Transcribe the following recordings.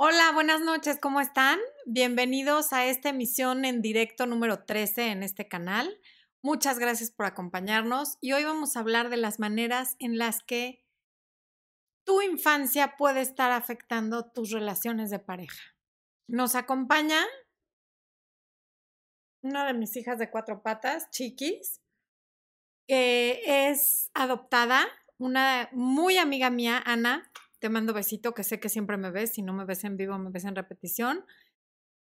Hola, buenas noches, ¿cómo están? Bienvenidos a esta emisión en directo número 13 en este canal. Muchas gracias por acompañarnos y hoy vamos a hablar de las maneras en las que tu infancia puede estar afectando tus relaciones de pareja. Nos acompaña una de mis hijas de cuatro patas, Chiquis, que es adoptada, una muy amiga mía, Ana, te mando besito, que sé que siempre me ves, si no me ves en vivo, me ves en repetición.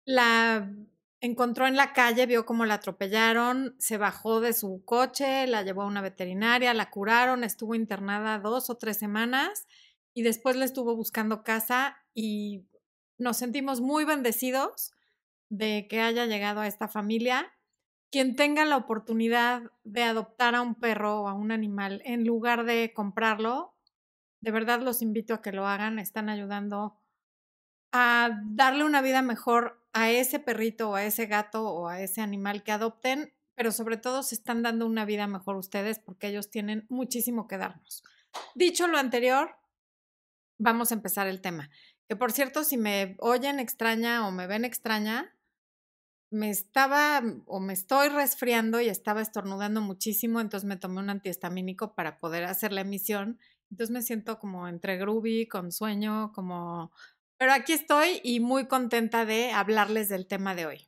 La encontró en la calle, vio cómo la atropellaron, se bajó de su coche, la llevó a una veterinaria, la curaron, estuvo internada dos o tres semanas y después le estuvo buscando casa y nos sentimos muy bendecidos de que haya llegado a esta familia. Quien tenga la oportunidad de adoptar a un perro o a un animal en lugar de comprarlo, de verdad los invito a que lo hagan, están ayudando a darle una vida mejor a ese perrito o a ese gato o a ese animal que adopten, pero sobre todo se están dando una vida mejor ustedes porque ellos tienen muchísimo que darnos. Dicho lo anterior, vamos a empezar el tema. Que por cierto, si me oyen extraña o me ven extraña, me estaba o me estoy resfriando y estaba estornudando muchísimo, entonces me tomé un antihistamínico para poder hacer la emisión entonces me siento como entre groovy, con sueño, como... Pero aquí estoy y muy contenta de hablarles del tema de hoy.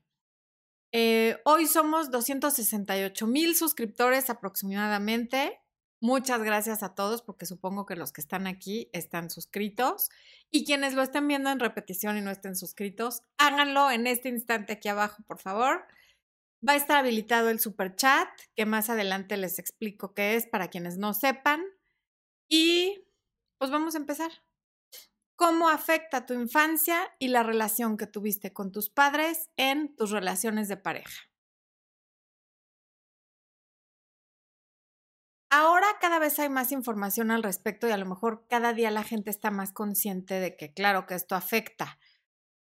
Eh, hoy somos 268 mil suscriptores aproximadamente. Muchas gracias a todos porque supongo que los que están aquí están suscritos. Y quienes lo estén viendo en repetición y no estén suscritos, háganlo en este instante aquí abajo, por favor. Va a estar habilitado el super chat, que más adelante les explico qué es para quienes no sepan. Y pues vamos a empezar. ¿Cómo afecta tu infancia y la relación que tuviste con tus padres en tus relaciones de pareja? Ahora cada vez hay más información al respecto y a lo mejor cada día la gente está más consciente de que claro que esto afecta,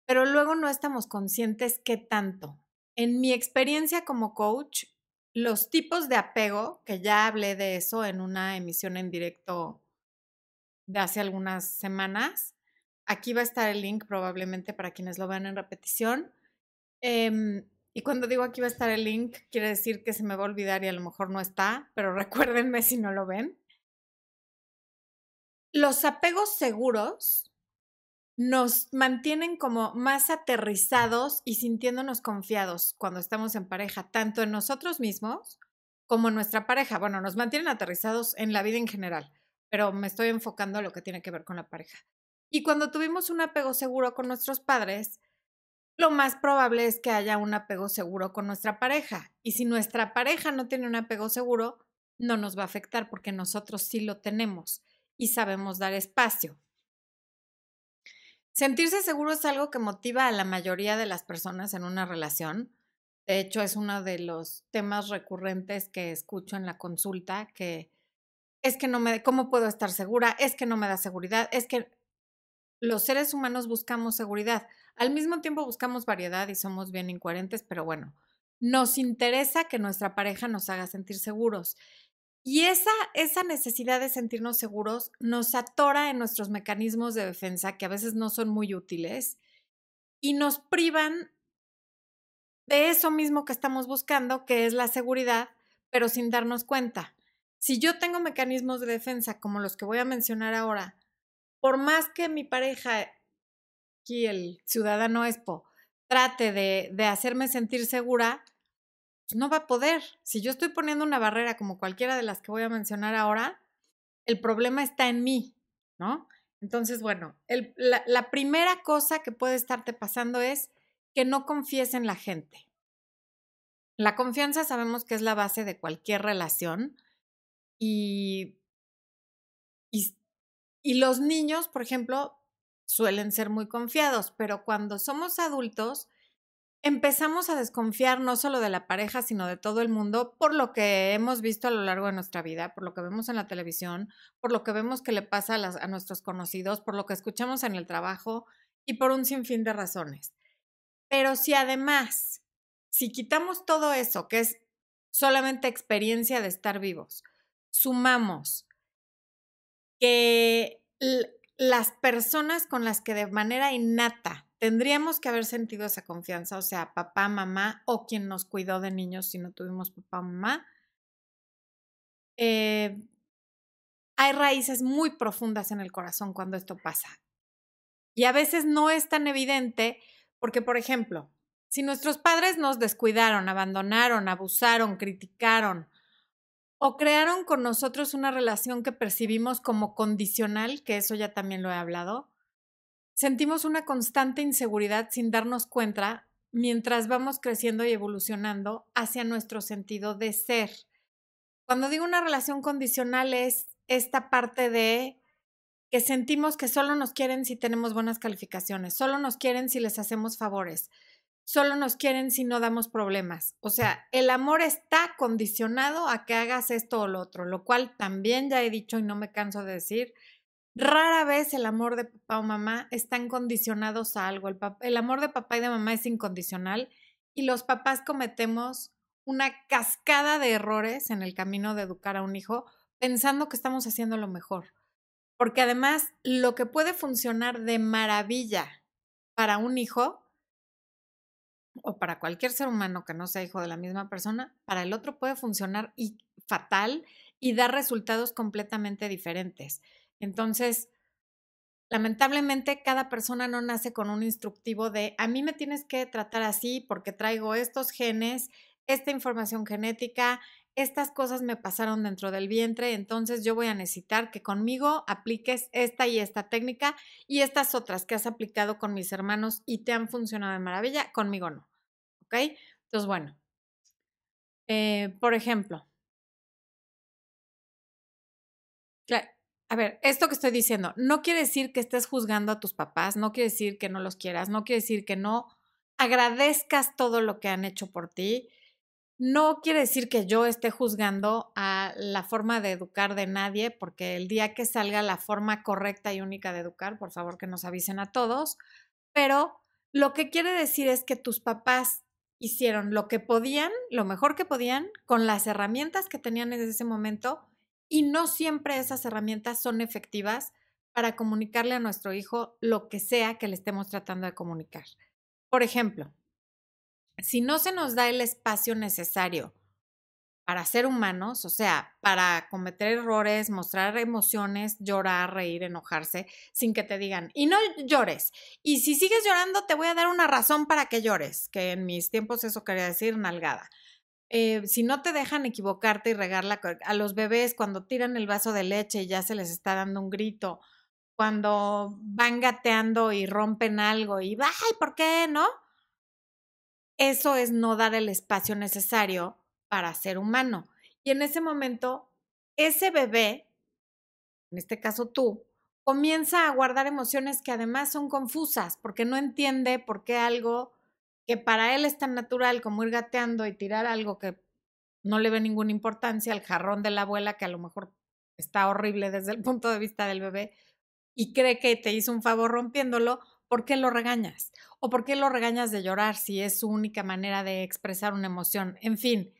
pero luego no estamos conscientes qué tanto. En mi experiencia como coach, los tipos de apego, que ya hablé de eso en una emisión en directo de hace algunas semanas. Aquí va a estar el link probablemente para quienes lo vean en repetición. Em, y cuando digo aquí va a estar el link, quiere decir que se me va a olvidar y a lo mejor no está, pero recuérdenme si no lo ven. Los apegos seguros nos mantienen como más aterrizados y sintiéndonos confiados cuando estamos en pareja, tanto en nosotros mismos como en nuestra pareja. Bueno, nos mantienen aterrizados en la vida en general, pero me estoy enfocando a lo que tiene que ver con la pareja. Y cuando tuvimos un apego seguro con nuestros padres, lo más probable es que haya un apego seguro con nuestra pareja. Y si nuestra pareja no tiene un apego seguro, no nos va a afectar porque nosotros sí lo tenemos y sabemos dar espacio. Sentirse seguro es algo que motiva a la mayoría de las personas en una relación. De hecho, es uno de los temas recurrentes que escucho en la consulta, que es que no me, ¿cómo puedo estar segura? Es que no me da seguridad, es que los seres humanos buscamos seguridad. Al mismo tiempo buscamos variedad y somos bien incoherentes, pero bueno, nos interesa que nuestra pareja nos haga sentir seguros. Y esa, esa necesidad de sentirnos seguros nos atora en nuestros mecanismos de defensa, que a veces no son muy útiles, y nos privan de eso mismo que estamos buscando, que es la seguridad, pero sin darnos cuenta. Si yo tengo mecanismos de defensa como los que voy a mencionar ahora, por más que mi pareja, aquí el ciudadano ESPO, trate de, de hacerme sentir segura, no va a poder. Si yo estoy poniendo una barrera como cualquiera de las que voy a mencionar ahora, el problema está en mí, ¿no? Entonces, bueno, la, la primera cosa que puede estarte pasando es que no confíes en la gente. La confianza sabemos que es la base de cualquier relación y, y los niños, por ejemplo, suelen ser muy confiados, pero cuando somos adultos, empezamos a desconfiar no solo de la pareja, sino de todo el mundo por lo que hemos visto a lo largo de nuestra vida, por lo que vemos en la televisión, por lo que vemos que le pasa a, nuestros conocidos, por lo que escuchamos en el trabajo y por un sinfín de razones. Pero si además, si quitamos todo eso, que es solamente experiencia de estar vivos, sumamos que las personas con las que de manera innata tendríamos que haber sentido esa confianza, o sea, papá, mamá o quien nos cuidó de niños si no tuvimos papá o mamá, eh, hay raíces muy profundas en el corazón cuando esto pasa. Y a veces no es tan evidente porque, por ejemplo, si nuestros padres nos descuidaron, abandonaron, abusaron, criticaron o crearon con nosotros una relación que percibimos como condicional, que eso ya también lo he hablado, sentimos una constante inseguridad sin darnos cuenta mientras vamos creciendo y evolucionando hacia nuestro sentido de ser. Cuando digo una relación condicional es esta parte de que sentimos que solo nos quieren si tenemos buenas calificaciones, solo nos quieren si les hacemos favores, solo nos quieren si no damos problemas. O sea, el amor está condicionado a que hagas esto o lo otro, lo cual también ya he dicho y no me canso de decir, rara vez el amor de papá o mamá están condicionados a algo. El, el amor de papá y de mamá es incondicional y los papás cometemos una cascada de errores en el camino de educar a un hijo pensando que estamos haciendo lo mejor. Porque además, lo que puede funcionar de maravilla para un hijo o para cualquier ser humano que no sea hijo de la misma persona, para el otro puede funcionar y fatal y dar resultados completamente diferentes. Entonces, lamentablemente cada persona no nace con un instructivo de a mí me tienes que tratar así porque traigo estos genes esta información genética, estas cosas me pasaron dentro del vientre, entonces yo voy a necesitar que conmigo apliques esta y esta técnica y estas otras que has aplicado con mis hermanos y te han funcionado de maravilla, conmigo no. ¿Ok? Entonces, bueno, eh, por ejemplo, a ver, esto que estoy diciendo no quiere decir que estés juzgando a tus papás, no quiere decir que no los quieras, no quiere decir que no agradezcas todo lo que han hecho por ti. No quiere decir que yo esté juzgando a la forma de educar de nadie, porque el día que salga la forma correcta y única de educar, por favor que nos avisen a todos, pero lo que quiere decir es que tus papás hicieron lo que podían, lo mejor que podían, con las herramientas que tenían en ese momento, y no siempre esas herramientas son efectivas para comunicarle a nuestro hijo lo que sea que le estemos tratando de comunicar. Por ejemplo, si no se nos da el espacio necesario para ser humanos, o sea, para cometer errores, mostrar emociones, llorar, reír, enojarse, sin que te digan, y no llores. Y si sigues llorando, te voy a dar una razón para que llores, que en mis tiempos eso quería decir nalgada. Eh, si no te dejan equivocarte y regarla a los bebés cuando tiran el vaso de leche y ya se les está dando un grito, cuando van gateando y rompen algo y, ay, ¿por qué? ¿No? eso es no dar el espacio necesario para ser humano. Y en ese momento, ese bebé, en este caso tú, comienza a guardar emociones que además son confusas, porque no entiende por qué algo que para él es tan natural como ir gateando y tirar algo que no le ve ninguna importancia, al jarrón de la abuela, que a lo mejor está horrible desde el punto de vista del bebé, y cree que te hizo un favor rompiéndolo, ¿por qué lo regañas? ¿O por qué lo regañas de llorar si es su única manera de expresar una emoción? En fin,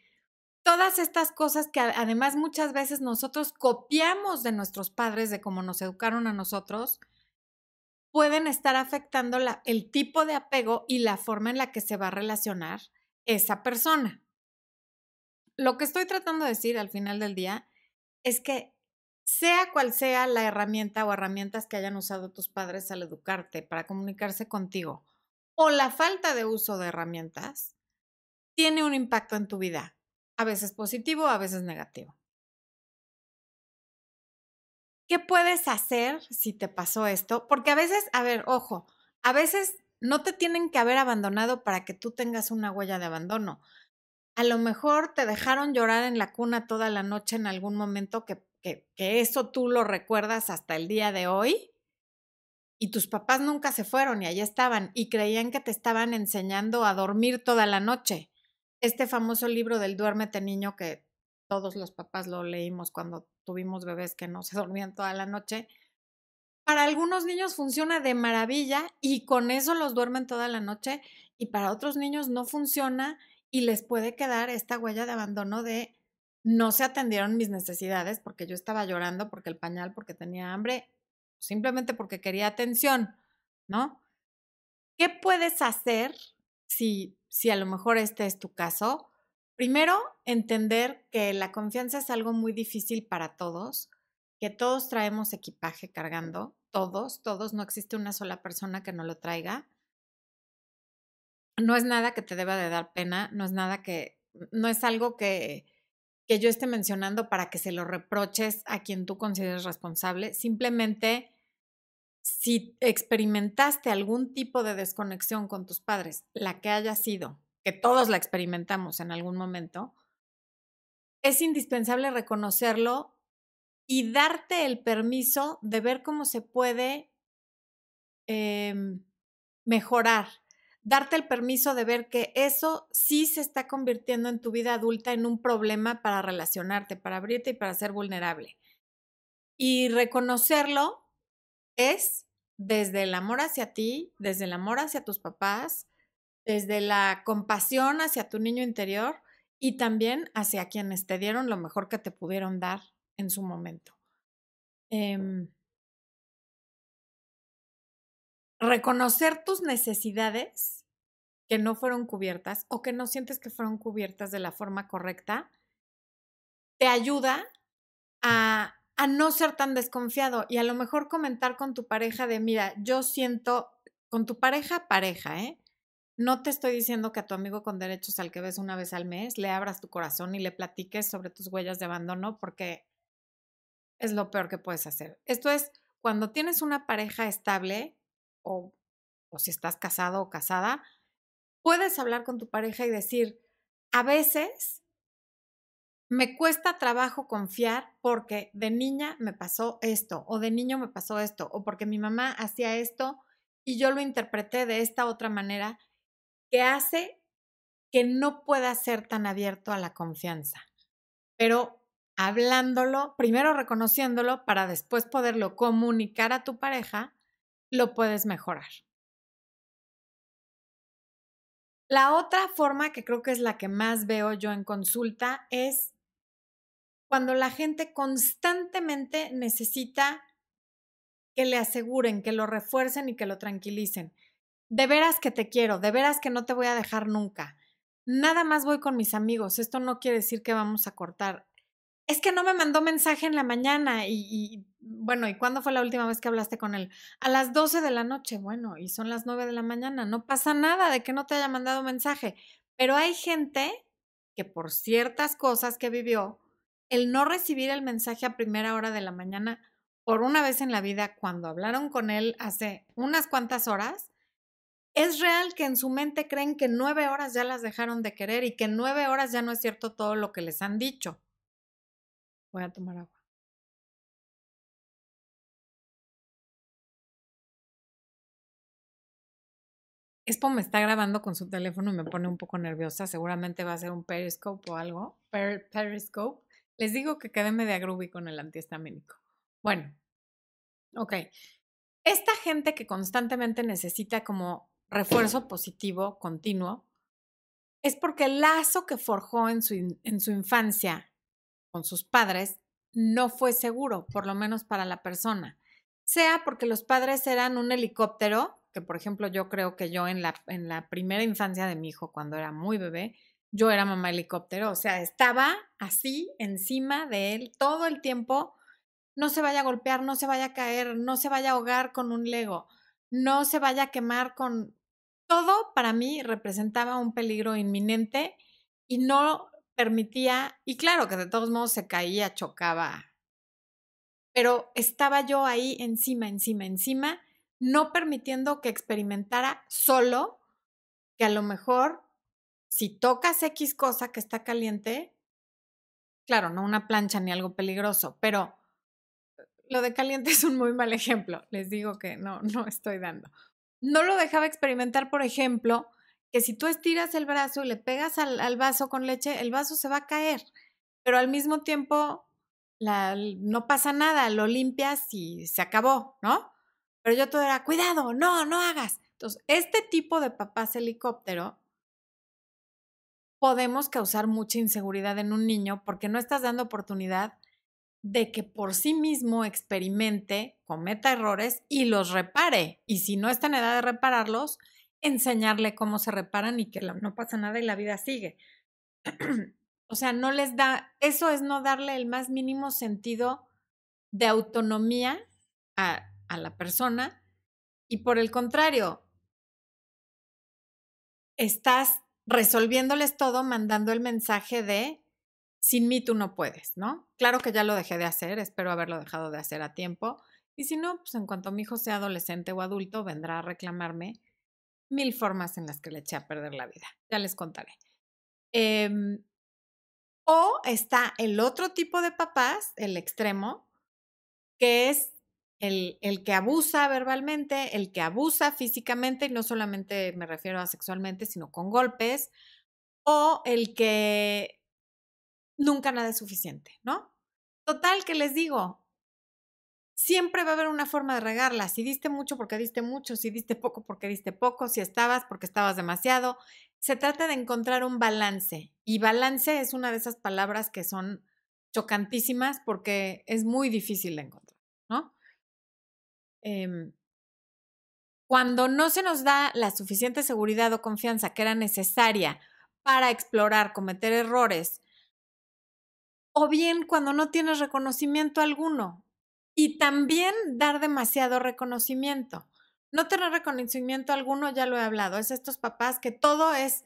todas estas cosas que además muchas veces nosotros copiamos de nuestros padres, de cómo nos educaron a nosotros, pueden estar afectando el tipo de apego y la forma en la que se va a relacionar esa persona. Lo que estoy tratando de decir al final del día es que sea cual sea la herramienta o herramientas que hayan usado tus padres al educarte para comunicarse contigo, o la falta de uso de herramientas, tiene un impacto en tu vida, a veces positivo, a veces negativo. ¿Qué puedes hacer si te pasó esto? Porque a veces, a ver, ojo, a veces no te tienen que haber abandonado para que tú tengas una huella de abandono. A lo mejor te dejaron llorar en la cuna toda la noche en algún momento que que, eso tú lo recuerdas hasta el día de hoy y tus papás nunca se fueron y allí estaban y creían que te estaban enseñando a dormir toda la noche. Este famoso libro del duérmete niño que todos los papás lo leímos cuando tuvimos bebés que no se dormían toda la noche. Para algunos niños funciona de maravilla y con eso los duermen toda la noche y para otros niños no funciona y les puede quedar esta huella de abandono de no se atendieron mis necesidades porque yo estaba llorando porque el pañal, porque tenía hambre. Simplemente porque quería atención, ¿no? ¿Qué puedes hacer si, si a lo mejor este es tu caso? Primero, entender que la confianza es algo muy difícil para todos, que todos traemos equipaje cargando, todos, todos, no existe una sola persona que no lo traiga. No es nada que te deba de dar pena, no es nada que, no es algo que, que yo esté mencionando para que se lo reproches a quien tú consideres responsable, simplemente si experimentaste algún tipo de desconexión con tus padres, la que haya sido, que todos la experimentamos en algún momento, es indispensable reconocerlo y darte el permiso de ver cómo se puede em, mejorar, darte el permiso de ver que eso sí se está convirtiendo en tu vida adulta en un problema para relacionarte, para abrirte y para ser vulnerable. Y reconocerlo es desde el amor hacia ti, desde el amor hacia tus papás, desde la compasión hacia tu niño interior y también hacia quienes te dieron lo mejor que te pudieron dar en su momento. Em, reconocer tus necesidades que no fueron cubiertas o que no sientes que fueron cubiertas de la forma correcta, te ayuda a a no ser tan desconfiado y a lo mejor comentar con tu pareja de, mira, yo siento, con tu pareja, pareja, ¿eh? No te estoy diciendo que a tu amigo con derechos al que ves una vez al mes le abras tu corazón y le platiques sobre tus huellas de abandono porque es lo peor que puedes hacer. Esto es cuando tienes una pareja estable o, o si estás casado o casada, puedes hablar con tu pareja y decir, a veces me cuesta trabajo confiar porque de niña me pasó esto, o de niño me pasó esto, o porque mi mamá hacía esto y yo lo interpreté de esta otra manera, que hace que no pueda ser tan abierto a la confianza. Pero hablándolo, primero reconociéndolo para después poderlo comunicar a tu pareja, lo puedes mejorar. La otra forma que creo que es la que más veo yo en consulta es cuando la gente constantemente necesita que le aseguren, que lo refuercen y que lo tranquilicen. De veras que te quiero, de veras que no te voy a dejar nunca. Nada más voy con mis amigos, esto no quiere decir que vamos a cortar. Es que no me mandó mensaje en la mañana y, bueno, ¿y cuándo fue la última vez que hablaste con él? A las 12 de la noche, bueno, y son las 9 de la mañana, no pasa nada de que no te haya mandado mensaje, pero hay gente que por ciertas cosas que vivió, el no recibir el mensaje a primera hora de la mañana por una vez en la vida cuando hablaron con él hace unas cuantas horas, es real que en su mente creen que nueve horas ya las dejaron de querer y que en nueve horas ya no es cierto todo lo que les han dicho. Voy a tomar agua. Expo me está grabando con su teléfono y me pone un poco nerviosa. Seguramente va a ser un periscope o algo. periscope. Les digo que quedé media groovy con el antihistamínico. Bueno, ok. Esta gente que constantemente necesita como refuerzo positivo continuo es porque el lazo que forjó en su, en su infancia con sus padres no fue seguro, por lo menos para la persona. Sea porque los padres eran un helicóptero, que por ejemplo yo creo que yo en la, en la primera infancia de mi hijo, cuando era muy bebé, yo era mamá helicóptero, o sea, estaba así encima de él todo el tiempo, no se vaya a golpear, no se vaya a caer, no se vaya a ahogar con un lego, no se vaya a quemar con... Todo para mí representaba un peligro inminente y no permitía, y claro que de todos modos se caía, chocaba, pero estaba yo ahí encima, encima, encima, no permitiendo que experimentara solo que a lo mejor si tocas X cosa que está caliente, claro, no una plancha ni algo peligroso, pero lo de caliente es un muy mal ejemplo. Les digo que no, no estoy dando. No lo dejaba experimentar, por ejemplo, que si tú estiras el brazo y le pegas al, vaso con leche, el vaso se va a caer, pero al mismo tiempo no pasa nada, lo limpias y se acabó, ¿no? Pero yo todo era, cuidado, no, no hagas. Entonces, este tipo de papás helicóptero podemos causar mucha inseguridad en un niño porque no estás dando oportunidad de que por sí mismo experimente, cometa errores y los repare. Y si no está en edad de repararlos, enseñarle cómo se reparan y que no pasa nada y la vida sigue. o sea, no les da, eso es no darle el más mínimo sentido de autonomía a, a la persona y por el contrario, estás resolviéndoles todo mandando el mensaje de sin mí tú no puedes, ¿no? Claro que ya lo dejé de hacer, espero haberlo dejado de hacer a tiempo. Y si no, pues en cuanto mi hijo sea adolescente o adulto, vendrá a reclamarme mil formas en las que le eché a perder la vida. Ya les contaré. Em, o está el otro tipo de papás, el extremo, que es el, el, que abusa verbalmente, el que abusa físicamente, y no solamente me refiero a sexualmente, sino con golpes, o el que nunca nada es suficiente, ¿no? Total, que les digo, siempre va a haber una forma de regarla. Si diste mucho porque diste mucho, si diste poco porque diste poco, si estabas porque estabas demasiado. Se trata de encontrar un balance. Y balance es una de esas palabras que son chocantísimas porque es muy difícil de encontrar, ¿no? Em, cuando no se nos da la suficiente seguridad o confianza que era necesaria para explorar, cometer errores o bien cuando no tienes reconocimiento alguno. Y también dar demasiado reconocimiento. No tener reconocimiento alguno, ya lo he hablado, es estos papás que todo es,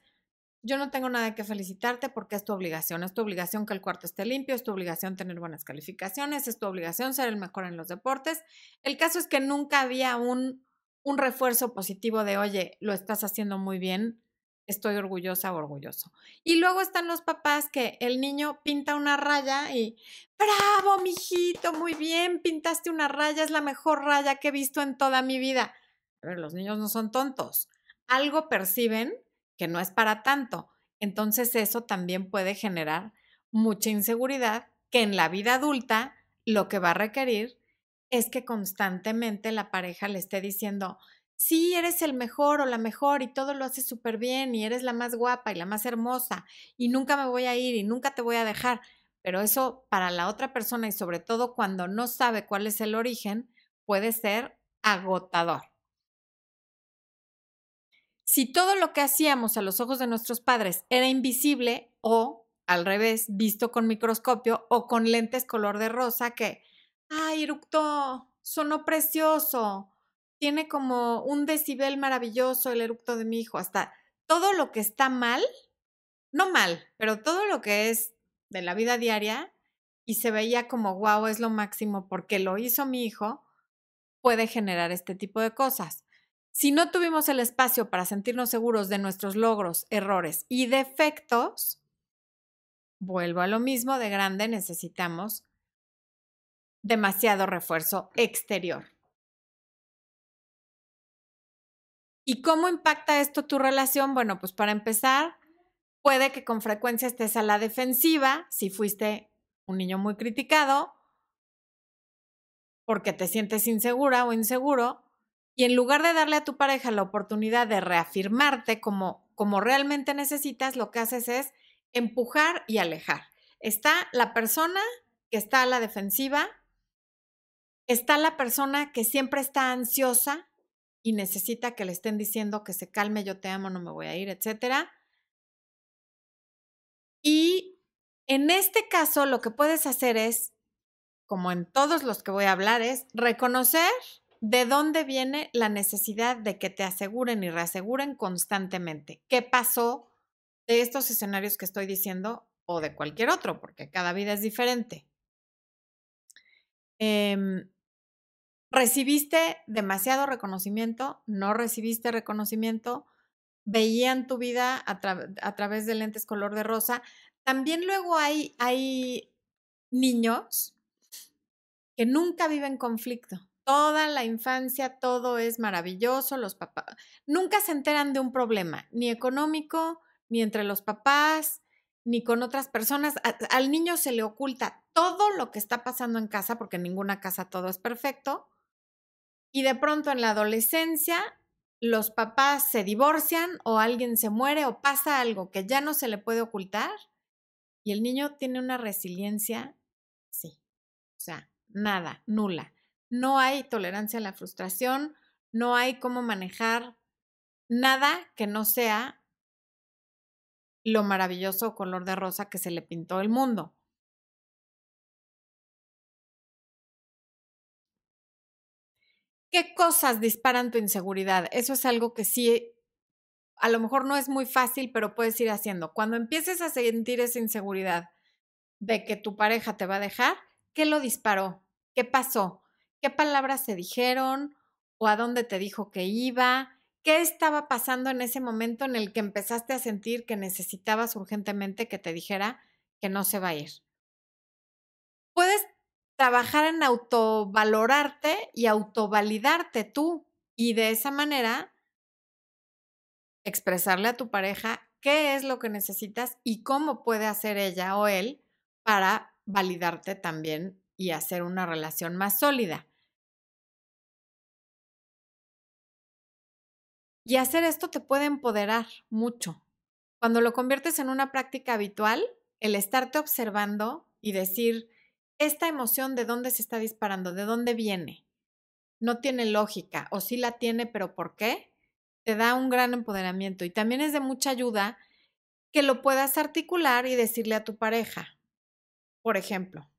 yo no tengo nada que felicitarte porque es tu obligación, es tu obligación que el cuarto esté limpio, es tu obligación tener buenas calificaciones, es tu obligación ser el mejor en los deportes. El caso es que nunca había un, un refuerzo positivo de, oye, lo estás haciendo muy bien, estoy orgullosa o orgulloso. Y luego están los papás que el niño pinta una raya y, bravo, mijito, muy bien, pintaste una raya, es la mejor raya que he visto en toda mi vida. Los niños no son tontos. Algo perciben que no es para tanto. Entonces eso también puede generar mucha inseguridad que en la vida adulta lo que va a requerir es que constantemente la pareja le esté diciendo, sí, eres el mejor o la mejor y todo lo haces súper bien y eres la más guapa y la más hermosa y nunca me voy a ir y nunca te voy a dejar. Pero eso para la otra persona y sobre todo cuando no sabe cuál es el origen, puede ser agotador. Si todo lo que hacíamos a los ojos de nuestros padres era invisible o, al revés, visto con microscopio o con lentes color de rosa, que, ay, eructó, sonó precioso, tiene como un decibel maravilloso el eructo de mi hijo, hasta todo lo que está mal, no mal, pero todo lo que es de la vida diaria y se veía como, wow, es lo máximo porque lo hizo mi hijo, puede generar este tipo de cosas. Si no tuvimos el espacio para sentirnos seguros de nuestros logros, errores y defectos, vuelvo a lo mismo, de grande necesitamos demasiado refuerzo exterior. ¿Y cómo impacta esto tu relación? Bueno, pues para empezar, puede que con frecuencia estés a la defensiva si fuiste un niño muy criticado porque te sientes insegura o inseguro y en lugar de darle a tu pareja la oportunidad de reafirmarte como, como realmente necesitas, lo que haces es empujar y alejar. Está la persona que está a la defensiva, está la persona que siempre está ansiosa y necesita que le estén diciendo que se calme, yo te amo, no me voy a ir, etcétera. Y en este caso lo que puedes hacer es, como en todos los que voy a hablar, es reconocer de dónde viene la necesidad de que te aseguren y reaseguren constantemente. ¿Qué pasó de estos escenarios que estoy diciendo o de cualquier otro? Porque cada vida es diferente. Eh, recibiste demasiado reconocimiento, no recibiste reconocimiento, veían tu vida a, través de lentes color de rosa. También luego hay, hay niños que nunca viven conflicto. Toda la infancia, todo es maravilloso, los papás nunca se enteran de un problema, ni económico, ni entre los papás, ni con otras personas. al niño se le oculta todo lo que está pasando en casa, porque en ninguna casa todo es perfecto, y de pronto en la adolescencia los papás se divorcian o alguien se muere o pasa algo que ya no se le puede ocultar y el niño tiene una resiliencia, sí, nada, nula. No hay tolerancia a la frustración, no hay cómo manejar nada que no sea lo maravilloso color de rosa que se le pintó el mundo. ¿Qué cosas disparan tu inseguridad? Eso es algo que sí, a lo mejor no es muy fácil, pero puedes ir haciendo. Cuando empieces a sentir esa inseguridad de que tu pareja te va a dejar, ¿qué lo disparó? ¿Qué pasó? ¿Qué palabras se dijeron? ¿O a dónde te dijo que iba? ¿Qué estaba pasando en ese momento en el que empezaste a sentir que necesitabas urgentemente que te dijera que no se va a ir? Puedes trabajar en autovalorarte y autovalidarte tú y de esa manera expresarle a tu pareja qué es lo que necesitas y cómo puede hacer ella o él para validarte también y hacer una relación más sólida. Y hacer esto te puede empoderar mucho. Cuando lo conviertes en una práctica habitual, el estarte observando y decir, esta emoción de dónde se está disparando, de dónde viene, no tiene lógica o sí la tiene, pero ¿por qué? Te da un gran empoderamiento y también es de mucha ayuda que lo puedas articular y decirle a tu pareja. Por ejemplo,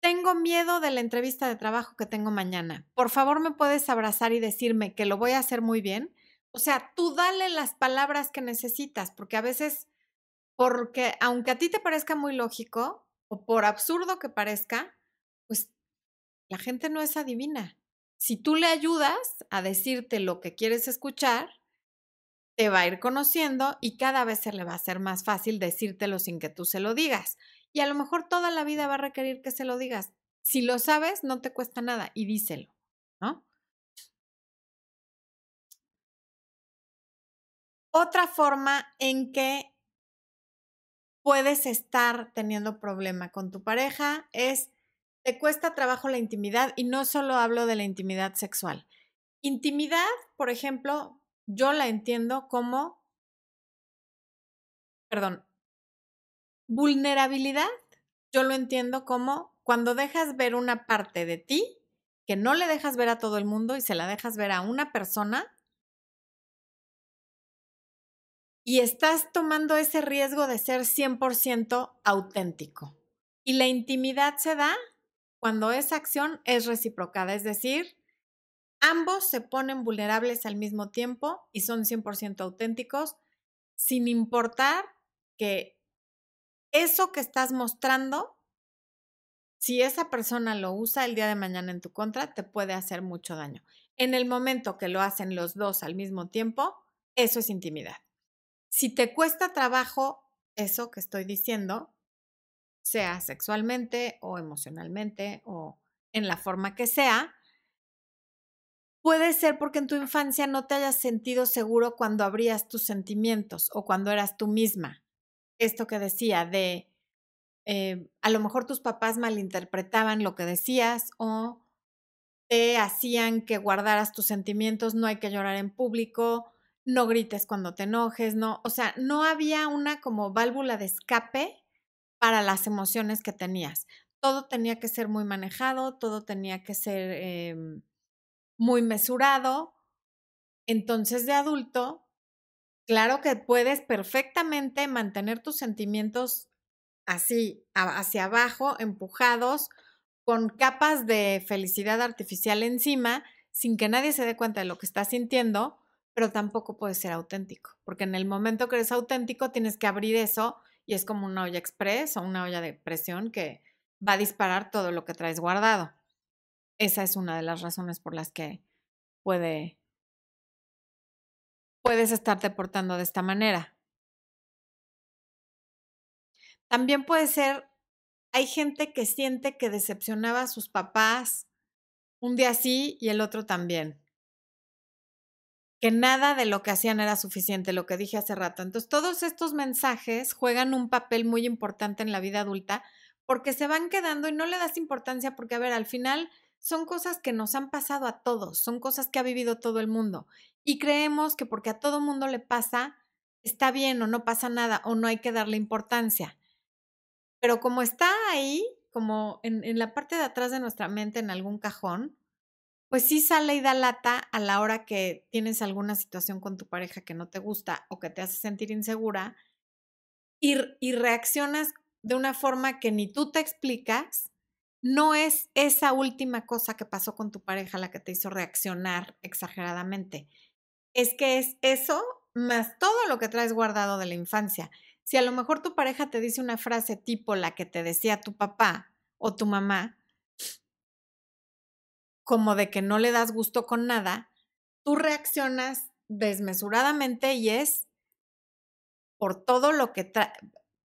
tengo miedo de la entrevista de trabajo que tengo mañana. Por favor, ¿me puedes abrazar y decirme que lo voy a hacer muy bien? O sea, tú dale las palabras que necesitas, porque a veces, porque aunque a ti te parezca muy lógico, o por absurdo que parezca, pues la gente no es adivina. Si tú le ayudas a decirte lo que quieres escuchar, te va a ir conociendo y cada vez se le va a hacer más fácil decírtelo sin que tú se lo digas y a lo mejor toda la vida va a requerir que se lo digas. Si lo sabes, no te cuesta nada y díselo, ¿no? Otra forma en que puedes estar teniendo problema con tu pareja es, te cuesta trabajo la intimidad y no solo hablo de la intimidad sexual. Intimidad, por ejemplo, yo la entiendo como, perdón, Vulnerabilidad, yo lo entiendo como cuando dejas ver una parte de ti que no le dejas ver a todo el mundo y se la dejas ver a una persona y estás tomando ese riesgo de ser 100% auténtico. Y la intimidad se da cuando esa acción es reciprocada, es decir, ambos se ponen vulnerables al mismo tiempo y son 100% auténticos, sin importar que eso que estás mostrando, si esa persona lo usa el día de mañana en tu contra, te puede hacer mucho daño. En el momento que lo hacen los dos al mismo tiempo, eso es intimidad. Si te cuesta trabajo eso que estoy diciendo, sea sexualmente o emocionalmente o en la forma que sea, puede ser porque en tu infancia no te hayas sentido seguro cuando abrías tus sentimientos o cuando eras tú misma. Esto que decía de eh, a lo mejor tus papás malinterpretaban lo que decías o te hacían que guardaras tus sentimientos, no hay que llorar en público, no grites cuando te enojes, no, o sea, no había una como válvula de escape para las emociones que tenías. Todo tenía que ser muy manejado, todo tenía que ser em, muy mesurado. Entonces de adulto Claro que puedes perfectamente mantener tus sentimientos así, hacia abajo, empujados, con capas de felicidad artificial encima, sin que nadie se dé cuenta de lo que estás sintiendo, pero tampoco puedes ser auténtico, porque en el momento que eres auténtico tienes que abrir eso y es como una olla express o una olla de presión que va a disparar todo lo que traes guardado. Esa es una de las razones por las que puede puedes estarte portando de esta manera. También puede ser, hay gente que siente que decepcionaba a sus papás un día sí y el otro también. Que nada de lo que hacían era suficiente, lo que dije hace rato. Entonces, todos estos mensajes juegan un papel muy importante en la vida adulta porque se van quedando y no le das importancia porque, a ver, al final son cosas que nos han pasado a todos, son cosas que ha vivido todo el mundo. Y creemos que porque a todo mundo le pasa, está bien o no pasa nada o no hay que darle importancia. Pero como está ahí, como en, en la parte de atrás de nuestra mente, en algún cajón, pues sí sale y da lata a la hora que tienes alguna situación con tu pareja que no te gusta o que te hace sentir insegura y, y reaccionas de una forma que ni tú te explicas, no es esa última cosa que pasó con tu pareja la que te hizo reaccionar exageradamente. Es que es eso más todo lo que traes guardado de la infancia. Si a lo mejor tu pareja te dice una frase tipo la que te decía tu papá o tu mamá, como de que no le das gusto con nada, tú reaccionas desmesuradamente y es por todo lo que te,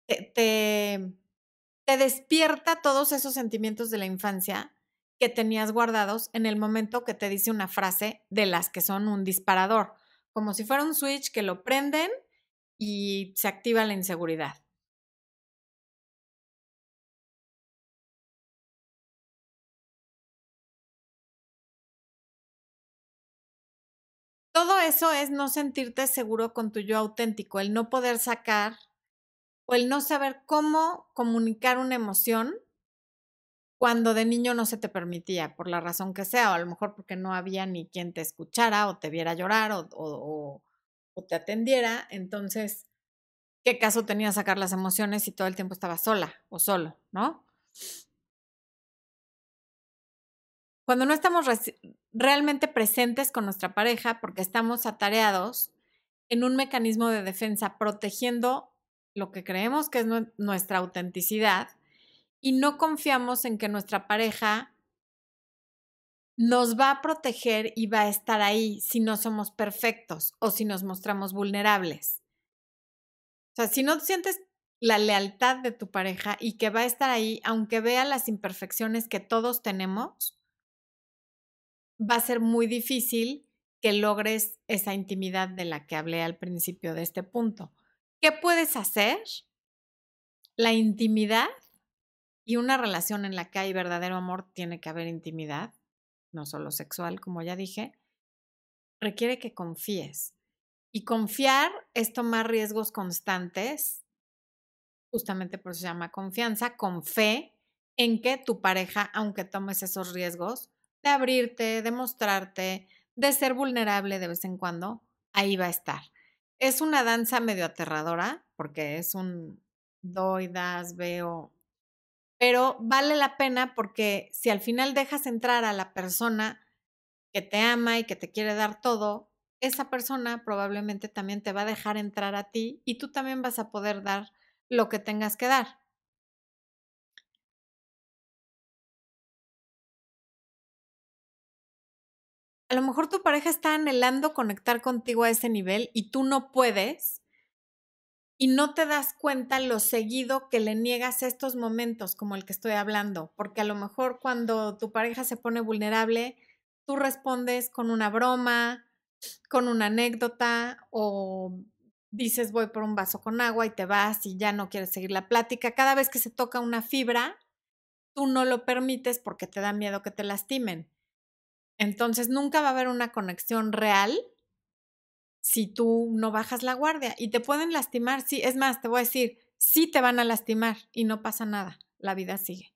te, te despierta todos esos sentimientos de la infancia que tenías guardados en el momento que te dice una frase de las que son un disparador, como si fuera un switch que lo prenden y se activa la inseguridad. Todo eso es no sentirte seguro con tu yo auténtico, el no poder sacar o el no saber cómo comunicar una emoción cuando de niño no se te permitía, por la razón que sea, o a lo mejor porque no había ni quien te escuchara o te viera llorar o, o, te atendiera. Entonces, ¿qué caso tenía sacar las emociones si todo el tiempo estaba sola o solo, no? Cuando no estamos realmente presentes con nuestra pareja porque estamos atareados en un mecanismo de defensa protegiendo lo que creemos que es nuestra autenticidad y no confiamos en que nuestra pareja nos va a proteger y va a estar ahí si no somos perfectos o si nos mostramos vulnerables. O sea, si no sientes la lealtad de tu pareja y que va a estar ahí, aunque vea las imperfecciones que todos tenemos, va a ser muy difícil que logres esa intimidad de la que hablé al principio de este punto. ¿Qué puedes hacer? La intimidad y una relación en la que hay verdadero amor tiene que haber intimidad, no solo sexual, como ya dije, requiere que confíes. Y confiar es tomar riesgos constantes, justamente por eso se llama confianza, con fe en que tu pareja, aunque tomes esos riesgos, de abrirte, de mostrarte, de ser vulnerable de vez en cuando, ahí va a estar. Es una danza medio aterradora, porque es un doy, das, veo, pero vale la pena porque si al final dejas entrar a la persona que te ama y que te quiere dar todo, esa persona probablemente también te va a dejar entrar a ti y tú también vas a poder dar lo que tengas que dar. A lo mejor tu pareja está anhelando conectar contigo a ese nivel y tú no puedes y no te das cuenta lo seguido que le niegas estos momentos como el que estoy hablando, porque a lo mejor cuando tu pareja se pone vulnerable, tú respondes con una broma, con una anécdota o dices voy por un vaso con agua y te vas y ya no quieres seguir la plática. Cada vez que se toca una fibra, tú no lo permites porque te da miedo que te lastimen. Entonces nunca va a haber una conexión real si tú no bajas la guardia y te pueden lastimar. Sí, es más, te voy a decir, sí te van a lastimar y no pasa nada, la vida sigue.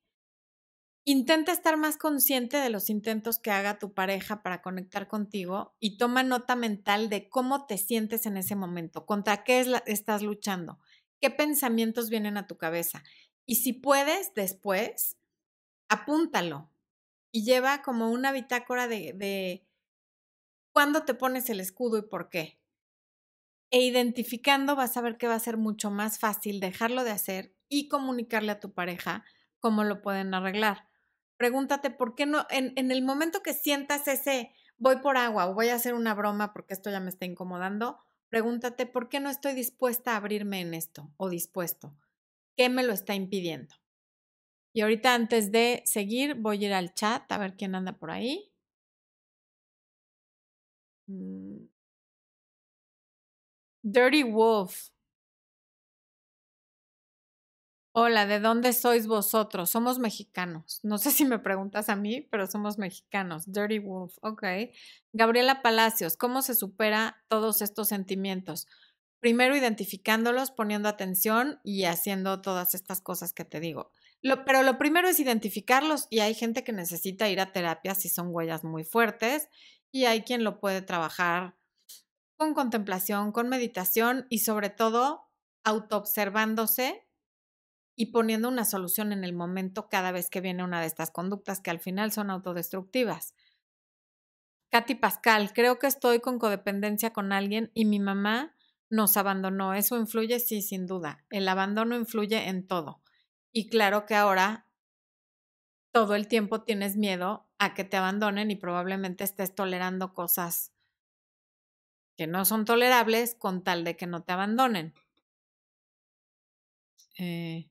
Intenta estar más consciente de los intentos que haga tu pareja para conectar contigo y toma nota mental de cómo te sientes en ese momento, contra qué estás luchando, qué pensamientos vienen a tu cabeza. Y si puedes, después, apúntalo, y lleva como una bitácora de, de cuándo te pones el escudo y por qué. E identificando vas a ver que va a ser mucho más fácil dejarlo de hacer y comunicarle a tu pareja cómo lo pueden arreglar. Pregúntate por qué no, en, en el momento que sientas ese voy por agua o voy a hacer una broma porque esto ya me está incomodando, pregúntate por qué no estoy dispuesta a abrirme en esto o dispuesto. ¿Qué me lo está impidiendo? Y ahorita antes de seguir, voy a ir al chat a ver quién anda por ahí. Mm. Dirty Wolf. Hola, ¿de dónde sois vosotros? Somos mexicanos. No sé si me preguntas a mí, pero somos mexicanos. Dirty Wolf, ok. Gabriela Palacios, ¿cómo se supera todos estos sentimientos? Primero identificándolos, poniendo atención y haciendo todas estas cosas que te digo. Pero lo primero es identificarlos y hay gente que necesita ir a terapia si son huellas muy fuertes y hay quien lo puede trabajar con contemplación, con meditación y sobre todo autoobservándose y poniendo una solución en el momento cada vez que viene una de estas conductas que al final son autodestructivas. Katy Pascal, creo que estoy con codependencia con alguien y mi mamá nos abandonó. ¿Eso influye? Sí, sin duda. El abandono influye en todo. Y claro que ahora todo el tiempo tienes miedo a que te abandonen y probablemente estés tolerando cosas que no son tolerables con tal de que no te abandonen. Eh,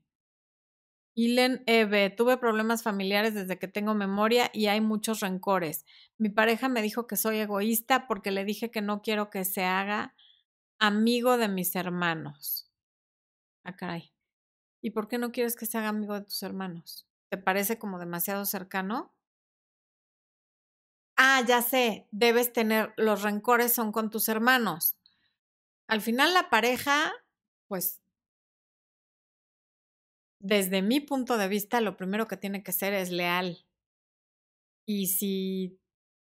Ilen Eve, tuve problemas familiares desde que tengo memoria y hay muchos rencores. Mi pareja me dijo que soy egoísta porque le dije que no quiero que se haga amigo de mis hermanos. Ah, caray. ¿Y por qué no quieres que se haga amigo de tus hermanos? ¿Te parece como demasiado cercano? Ah, ya sé, debes tener, los rencores son con tus hermanos. Al final la pareja, pues desde mi punto de vista, lo primero que tiene que ser es leal. Y si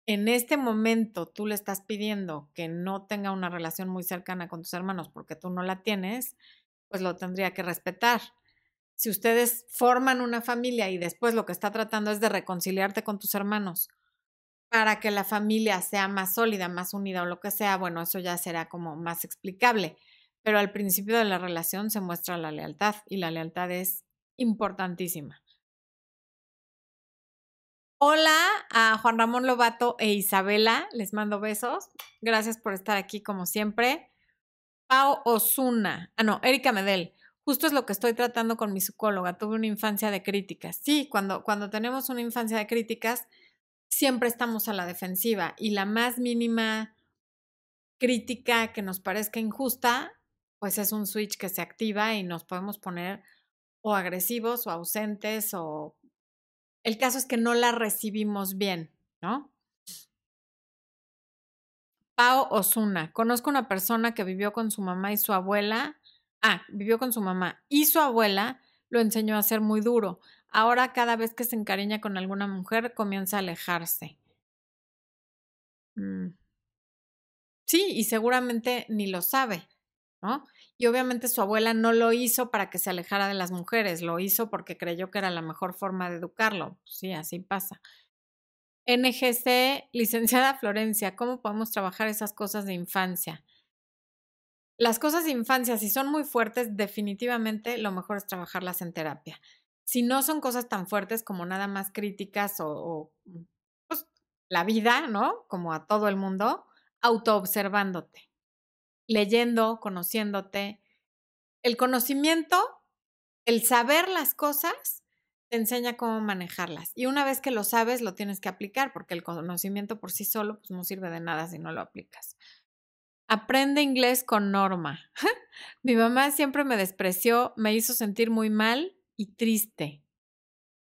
en este momento tú le estás pidiendo que no tenga una relación muy cercana con tus hermanos porque tú no la tienes, pues lo tendría que respetar. Si ustedes forman una familia y después lo que está tratando es de reconciliarte con tus hermanos para que la familia sea más sólida, más unida o lo que sea, bueno, eso ya será como más explicable pero al principio de la relación se muestra la lealtad y la lealtad es importantísima. Hola a Juan Ramón Lobato e Isabela, les mando besos. Gracias por estar aquí como siempre. Pau Osuna, ah no, Erika Medel. Justo es lo que estoy tratando con mi psicóloga. Tuve una infancia de críticas. Sí, cuando, cuando tenemos una infancia de críticas, siempre estamos a la defensiva y la más mínima crítica que nos parezca injusta, pues es un switch que se activa y nos podemos poner o agresivos o ausentes o... El caso es que no la recibimos bien, ¿no? Pao Osuna. Conozco una persona que vivió con su mamá y su abuela. Ah, vivió con su mamá y su abuela lo enseñó a ser muy duro. Ahora cada vez que se encariña con alguna mujer comienza a alejarse. Mm. Sí, y seguramente ni lo sabe. ¿no? Y obviamente su abuela no lo hizo para que se alejara de las mujeres, lo hizo porque creyó que era la mejor forma de educarlo. Sí, así pasa. NGC, licenciada Florencia, ¿cómo podemos trabajar esas cosas de infancia? Las cosas de infancia, si son muy fuertes, definitivamente lo mejor es trabajarlas en terapia. Si no son cosas tan fuertes como nada más críticas o, o pues, la vida, ¿no? Como a todo el mundo, autoobservándote leyendo, conociéndote. El conocimiento, el saber las cosas, te enseña cómo manejarlas. Y una vez que lo sabes, lo tienes que aplicar, porque el conocimiento por sí solo pues, no sirve de nada si no lo aplicas. Aprende inglés con norma. mi mamá siempre me despreció, me hizo sentir muy mal y triste.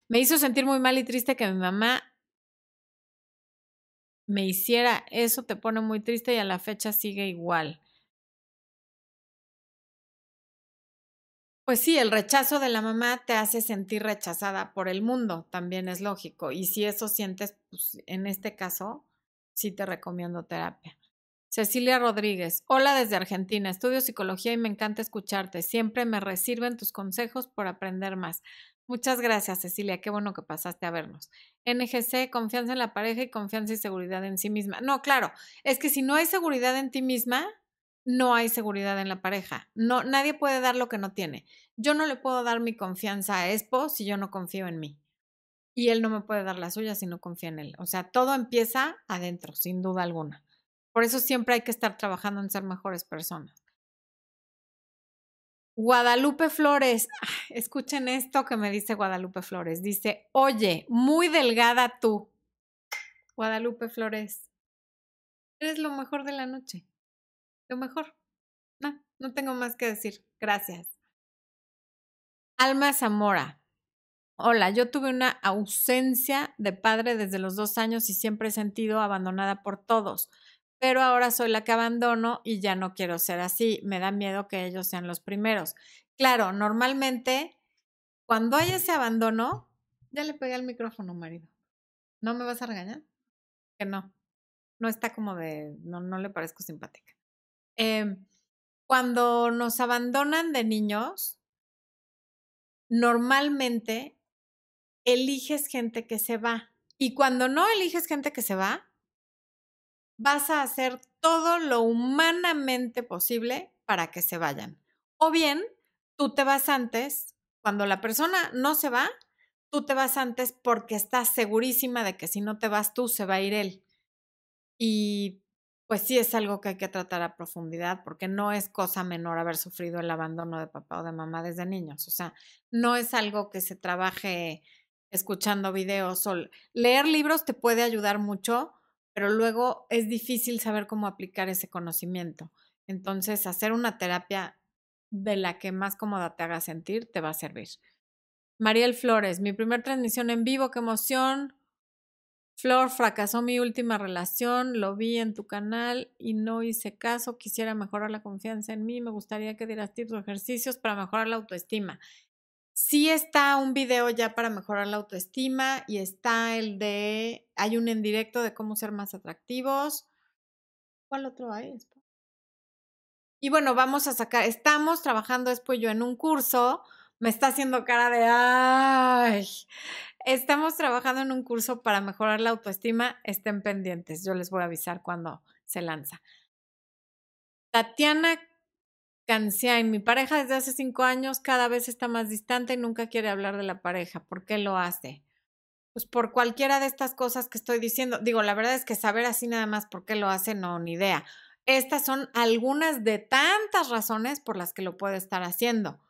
Me hizo sentir muy mal y triste que mi mamá me hiciera eso, te pone muy triste y a la fecha sigue igual. Pues sí, el rechazo de la mamá te hace sentir rechazada por el mundo, también es lógico. Y si eso sientes, pues en este caso, sí te recomiendo terapia. Cecilia Rodríguez, hola desde Argentina, estudio psicología y me encanta escucharte. Siempre me reciben tus consejos por aprender más. Muchas gracias, Cecilia. Qué bueno que pasaste a vernos. NGC, confianza en la pareja y confianza y seguridad en sí misma. No, claro, es que si no hay seguridad en ti misma, no hay seguridad en la pareja. No, nadie puede dar lo que no tiene. Yo no le puedo dar mi confianza a Expo si yo no confío en mí. Y él no me puede dar la suya si no confía en él. O sea, todo empieza adentro, sin duda alguna. Por eso siempre hay que estar trabajando en ser mejores personas. Guadalupe Flores, escuchen esto que me dice Guadalupe Flores. Dice, oye, muy delgada tú. Guadalupe Flores, eres lo mejor de la noche lo mejor. No, no tengo más que decir. Gracias. Alma Zamora. Hola, yo tuve una ausencia de padre desde los dos años y siempre he sentido abandonada por todos, pero ahora soy la que abandono y ya no quiero ser así. Me da miedo que ellos sean los primeros. Claro, normalmente Cuando hay ese abandono, ya le pegué al micrófono, marido. ¿No me vas a regañar? Que no. No está como de, no, no le parezco simpática. Em, cuando nos abandonan de niños, normalmente eliges gente que se va. Y cuando no eliges gente que se va, vas a hacer todo lo humanamente posible para que se vayan. O bien, tú te vas antes, cuando la persona no se va, tú te vas antes porque estás segurísima de que si no te vas tú, se va a ir él. Y pues sí es algo que hay que tratar a profundidad porque no es cosa menor haber sufrido el abandono de papá o de mamá desde niños. O sea, no es algo que se trabaje escuchando videos o leer libros te puede ayudar mucho, pero luego es difícil saber cómo aplicar ese conocimiento. Entonces, hacer una terapia de la que más cómoda te haga sentir te va a servir. Mariel Flores, mi primer transmisión en vivo, qué emoción. Flor, fracasó mi última relación, lo vi en tu canal y no hice caso, quisiera mejorar la confianza en mí, me gustaría que dieras tips o ejercicios para mejorar la autoestima. Sí está un video ya para mejorar la autoestima y está el de, hay un en directo de cómo ser más atractivos. ¿Cuál otro hay? Y bueno, vamos a sacar, estamos trabajando después yo en un curso, me está haciendo cara de, ay, estamos trabajando en un curso para mejorar la autoestima, estén pendientes, yo les voy a avisar cuando se lanza. Tatiana en mi pareja desde hace cinco años cada vez está más distante y nunca quiere hablar de la pareja. ¿Por qué lo hace? Pues por cualquiera de estas cosas que estoy diciendo. Digo, la verdad es que saber así nada más por qué lo hace, no, ni idea. Estas son algunas de tantas razones por las que lo puede estar haciendo.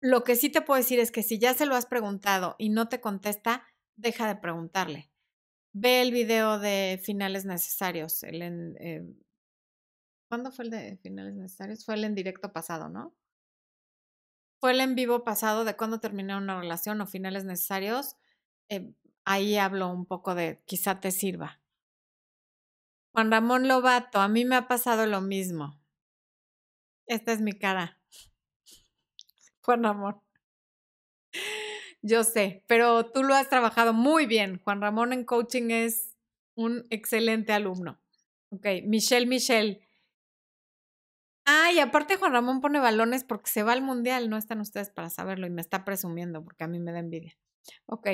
Lo que sí te puedo decir es que si ya se lo has preguntado y no te contesta, deja de preguntarle. Ve el video de finales necesarios, eh, ¿Cuándo fue el de finales necesarios? Fue el en directo pasado, ¿no? Fue el en vivo pasado de cuándo terminé una relación o finales necesarios. Eh, ahí hablo un poco de quizá te sirva. Juan Ramón Lobato, a mí me ha pasado lo mismo. Esta es mi cara. Juan Ramón. Yo sé, pero tú lo has trabajado muy bien. Juan Ramón en coaching es un excelente alumno. Ok, Michelle, Michelle. Ah, y aparte Juan Ramón pone balones porque se va al mundial, no están ustedes para saberlo y me está presumiendo porque a mí me da envidia. Ok.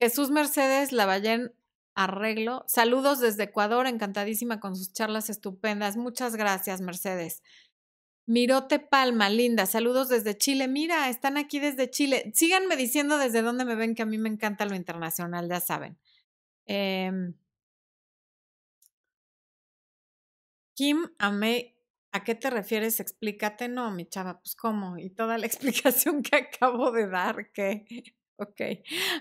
Jesús Mercedes Lavallén Arreglo. Saludos desde Ecuador, encantadísima con sus charlas estupendas. Muchas gracias, Mercedes. Mirote Palma, linda. Saludos desde Chile. Mira, están aquí desde Chile. Síganme diciendo desde dónde me ven, que a mí me encanta lo internacional, ya saben. Em, Kim Amé ¿A qué te refieres? Explícate. No, mi chava, pues cómo. Y toda la explicación que acabo de dar, ¿qué? Ok.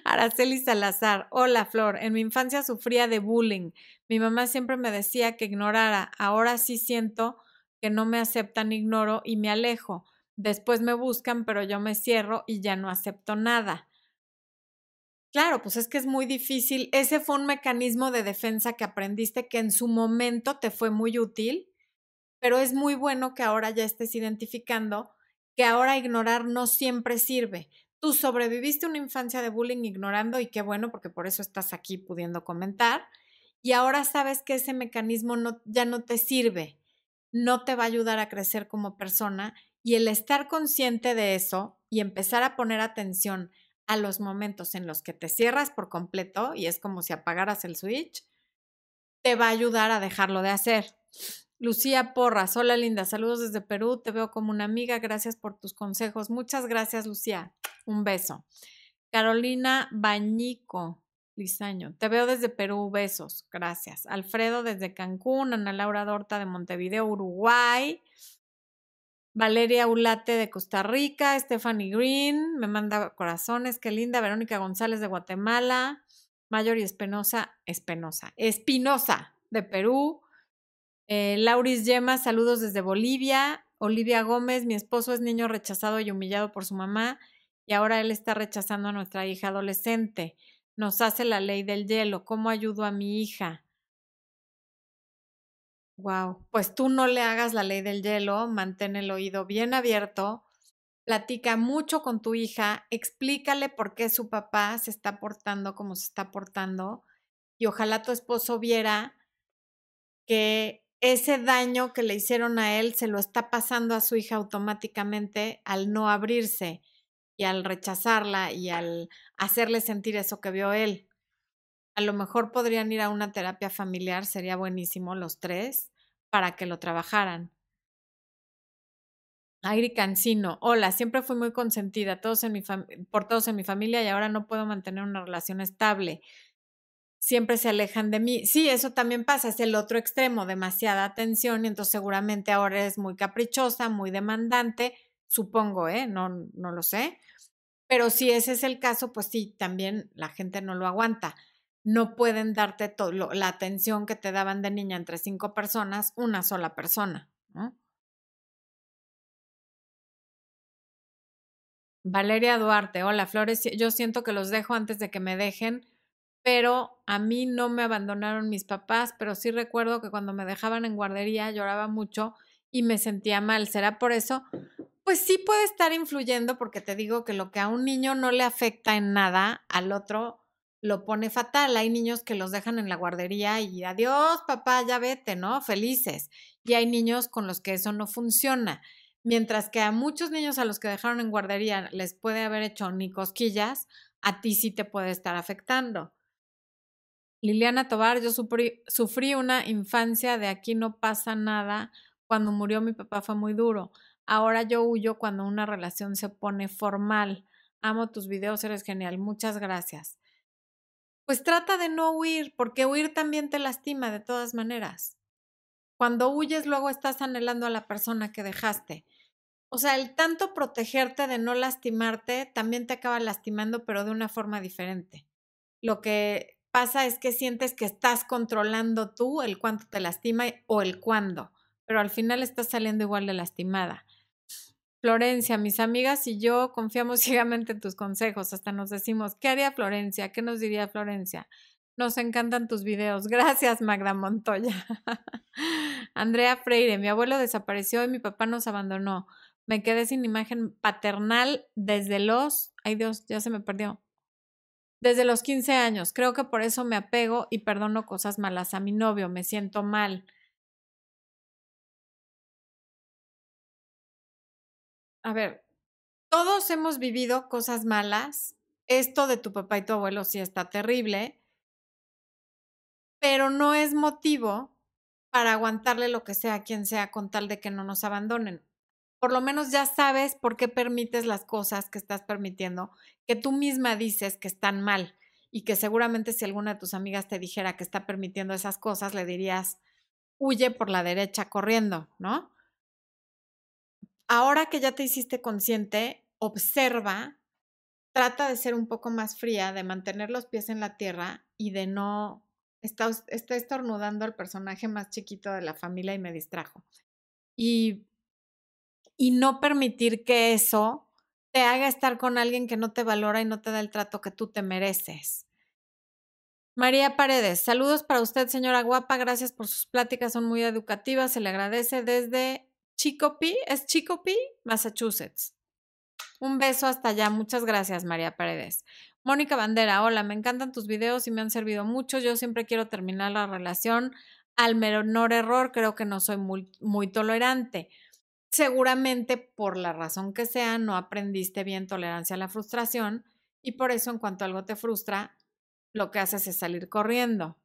Araceli Salazar. Hola, Flor. En mi infancia sufría de bullying. Mi mamá siempre me decía que ignorara. Ahora sí siento que no me aceptan, ignoro y me alejo. Después me buscan, pero yo me cierro y ya no acepto nada. Claro, pues es que es muy difícil. Ese fue un mecanismo de defensa que aprendiste que en su momento te fue muy útil pero es muy bueno que ahora ya estés identificando que ahora ignorar no siempre sirve. Tú sobreviviste una infancia de bullying ignorando y qué bueno porque por eso estás aquí pudiendo comentar y ahora sabes que ese mecanismo no, ya no te sirve, no te va a ayudar a crecer como persona y el estar consciente de eso y empezar a poner atención a los momentos en los que te cierras por completo y es como si apagaras el switch, te va a ayudar a dejarlo de hacer. Lucía Porras, hola linda, saludos desde Perú, te veo como una amiga, gracias por tus consejos. Muchas gracias, Lucía. Un beso. Carolina Bañico, Lizaño, te veo desde Perú, besos, gracias. Alfredo desde Cancún, Ana Laura Dorta de Montevideo, Uruguay. Valeria Ulate de Costa Rica, Stephanie Green, me manda corazones, qué linda. Verónica González de Guatemala, Mayor y Espinosa, Espinosa, Espinosa de Perú. Eh, Lauris Yema, saludos desde Bolivia. Olivia Gómez, mi esposo es niño rechazado y humillado por su mamá y ahora él está rechazando a nuestra hija adolescente. Nos hace la ley del hielo. ¿Cómo ayudo a mi hija? Wow, pues tú no le hagas la ley del hielo, mantén el oído bien abierto platica mucho con tu hija, explícale por qué su papá se está portando como se está portando y ojalá tu esposo viera que ese daño que le hicieron a él se lo está pasando a su hija automáticamente al no abrirse y al rechazarla y al hacerle sentir eso que vio él. A lo mejor podrían ir a una terapia familiar, sería buenísimo los tres, para que lo trabajaran. Airi Cancino, hola, siempre fui muy consentida todos en mi por todos en mi familia y ahora no puedo mantener una relación estable. Siempre se alejan de mí. Sí, eso también pasa, es el otro extremo, demasiada atención y entonces seguramente ahora eres muy caprichosa, muy demandante, supongo, ¿eh? No, no lo sé. Pero si ese es el caso, pues sí, también la gente no lo aguanta. No pueden darte todo, la atención que te daban de niña entre cinco personas, una sola persona, ¿no? Valeria Duarte, hola Flores, yo siento que los dejo antes de que me dejen, pero a mí no me abandonaron mis papás, pero sí recuerdo que cuando me dejaban en guardería lloraba mucho y me sentía mal. ¿Será por eso? Pues sí puede estar influyendo porque te digo que lo que a un niño no le afecta en nada, al otro lo pone fatal. Hay niños que los dejan en la guardería y adiós, papá, ya vete, ¿no? Felices. Y hay niños con los que eso no funciona. Mientras que a muchos niños a los que dejaron en guardería les puede haber hecho ni cosquillas, a ti sí te puede estar afectando. Liliana Tobar, yo sufrí, sufrí una infancia de aquí no pasa nada. Cuando murió mi papá fue muy duro. Ahora yo huyo cuando una relación se pone formal. Amo tus videos, eres genial. Muchas gracias. Pues trata de no huir, porque huir también te lastima de todas maneras. Cuando huyes, luego estás anhelando a la persona que dejaste. O sea, el tanto protegerte de no lastimarte también te acaba lastimando, pero de una forma diferente. Lo que pasa es que sientes que estás controlando tú el cuánto te lastima o el cuándo, pero al final estás saliendo igual de lastimada. Florencia, mis amigas y yo confiamos ciegamente en tus consejos, hasta nos decimos, ¿qué haría Florencia? ¿Qué nos diría Florencia? Nos encantan tus videos. Gracias, Magda Montoya. Andrea Freire, mi abuelo desapareció y mi papá nos abandonó. Me quedé sin imagen paternal desde los, ay Dios, ya se me perdió. Desde los 15 años. Creo que por eso me apego y perdono cosas malas a mi novio. Me siento mal. A ver, todos hemos vivido cosas malas. Esto de tu papá y tu abuelo sí está terrible, pero no es motivo para aguantarle lo que sea a quien sea con tal de que no nos abandonen por lo menos ya sabes por qué permites las cosas que estás permitiendo, que tú misma dices que están mal y que seguramente si alguna de tus amigas te dijera que está permitiendo esas cosas, le dirías, huye por la derecha corriendo, ¿no? Ahora que ya te hiciste consciente, observa, trata de ser un poco más fría, de mantener los pies en la tierra y de no... Está, estornudando al personaje más chiquito de la familia y me distrajo. Y y no permitir que eso te haga estar con alguien que no te valora y no te da el trato que tú te mereces. María Paredes, saludos para usted, señora guapa. Gracias por sus pláticas, son muy educativas. Se le agradece desde Chicopee, es Chicopee, Massachusetts. Un beso hasta allá. Muchas gracias, María Paredes. Mónica Bandera, hola, me encantan tus videos y me han servido mucho. Yo siempre quiero terminar la relación al menor error. Creo que no soy muy, muy tolerante seguramente por la razón que sea no aprendiste bien tolerancia a la frustración y por eso en cuanto algo te frustra, lo que haces es salir corriendo.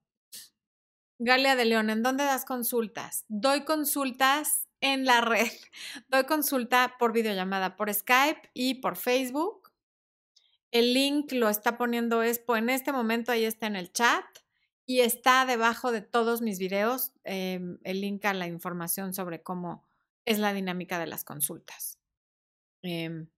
Galia de León, ¿en dónde das consultas? Doy consultas en la red. Doy consulta por videollamada, por Skype y por Facebook. El link lo está poniendo Expo en este momento, ahí está en el chat y está debajo de todos mis videos em, el link a la información sobre cómo es la dinámica de las consultas. Em,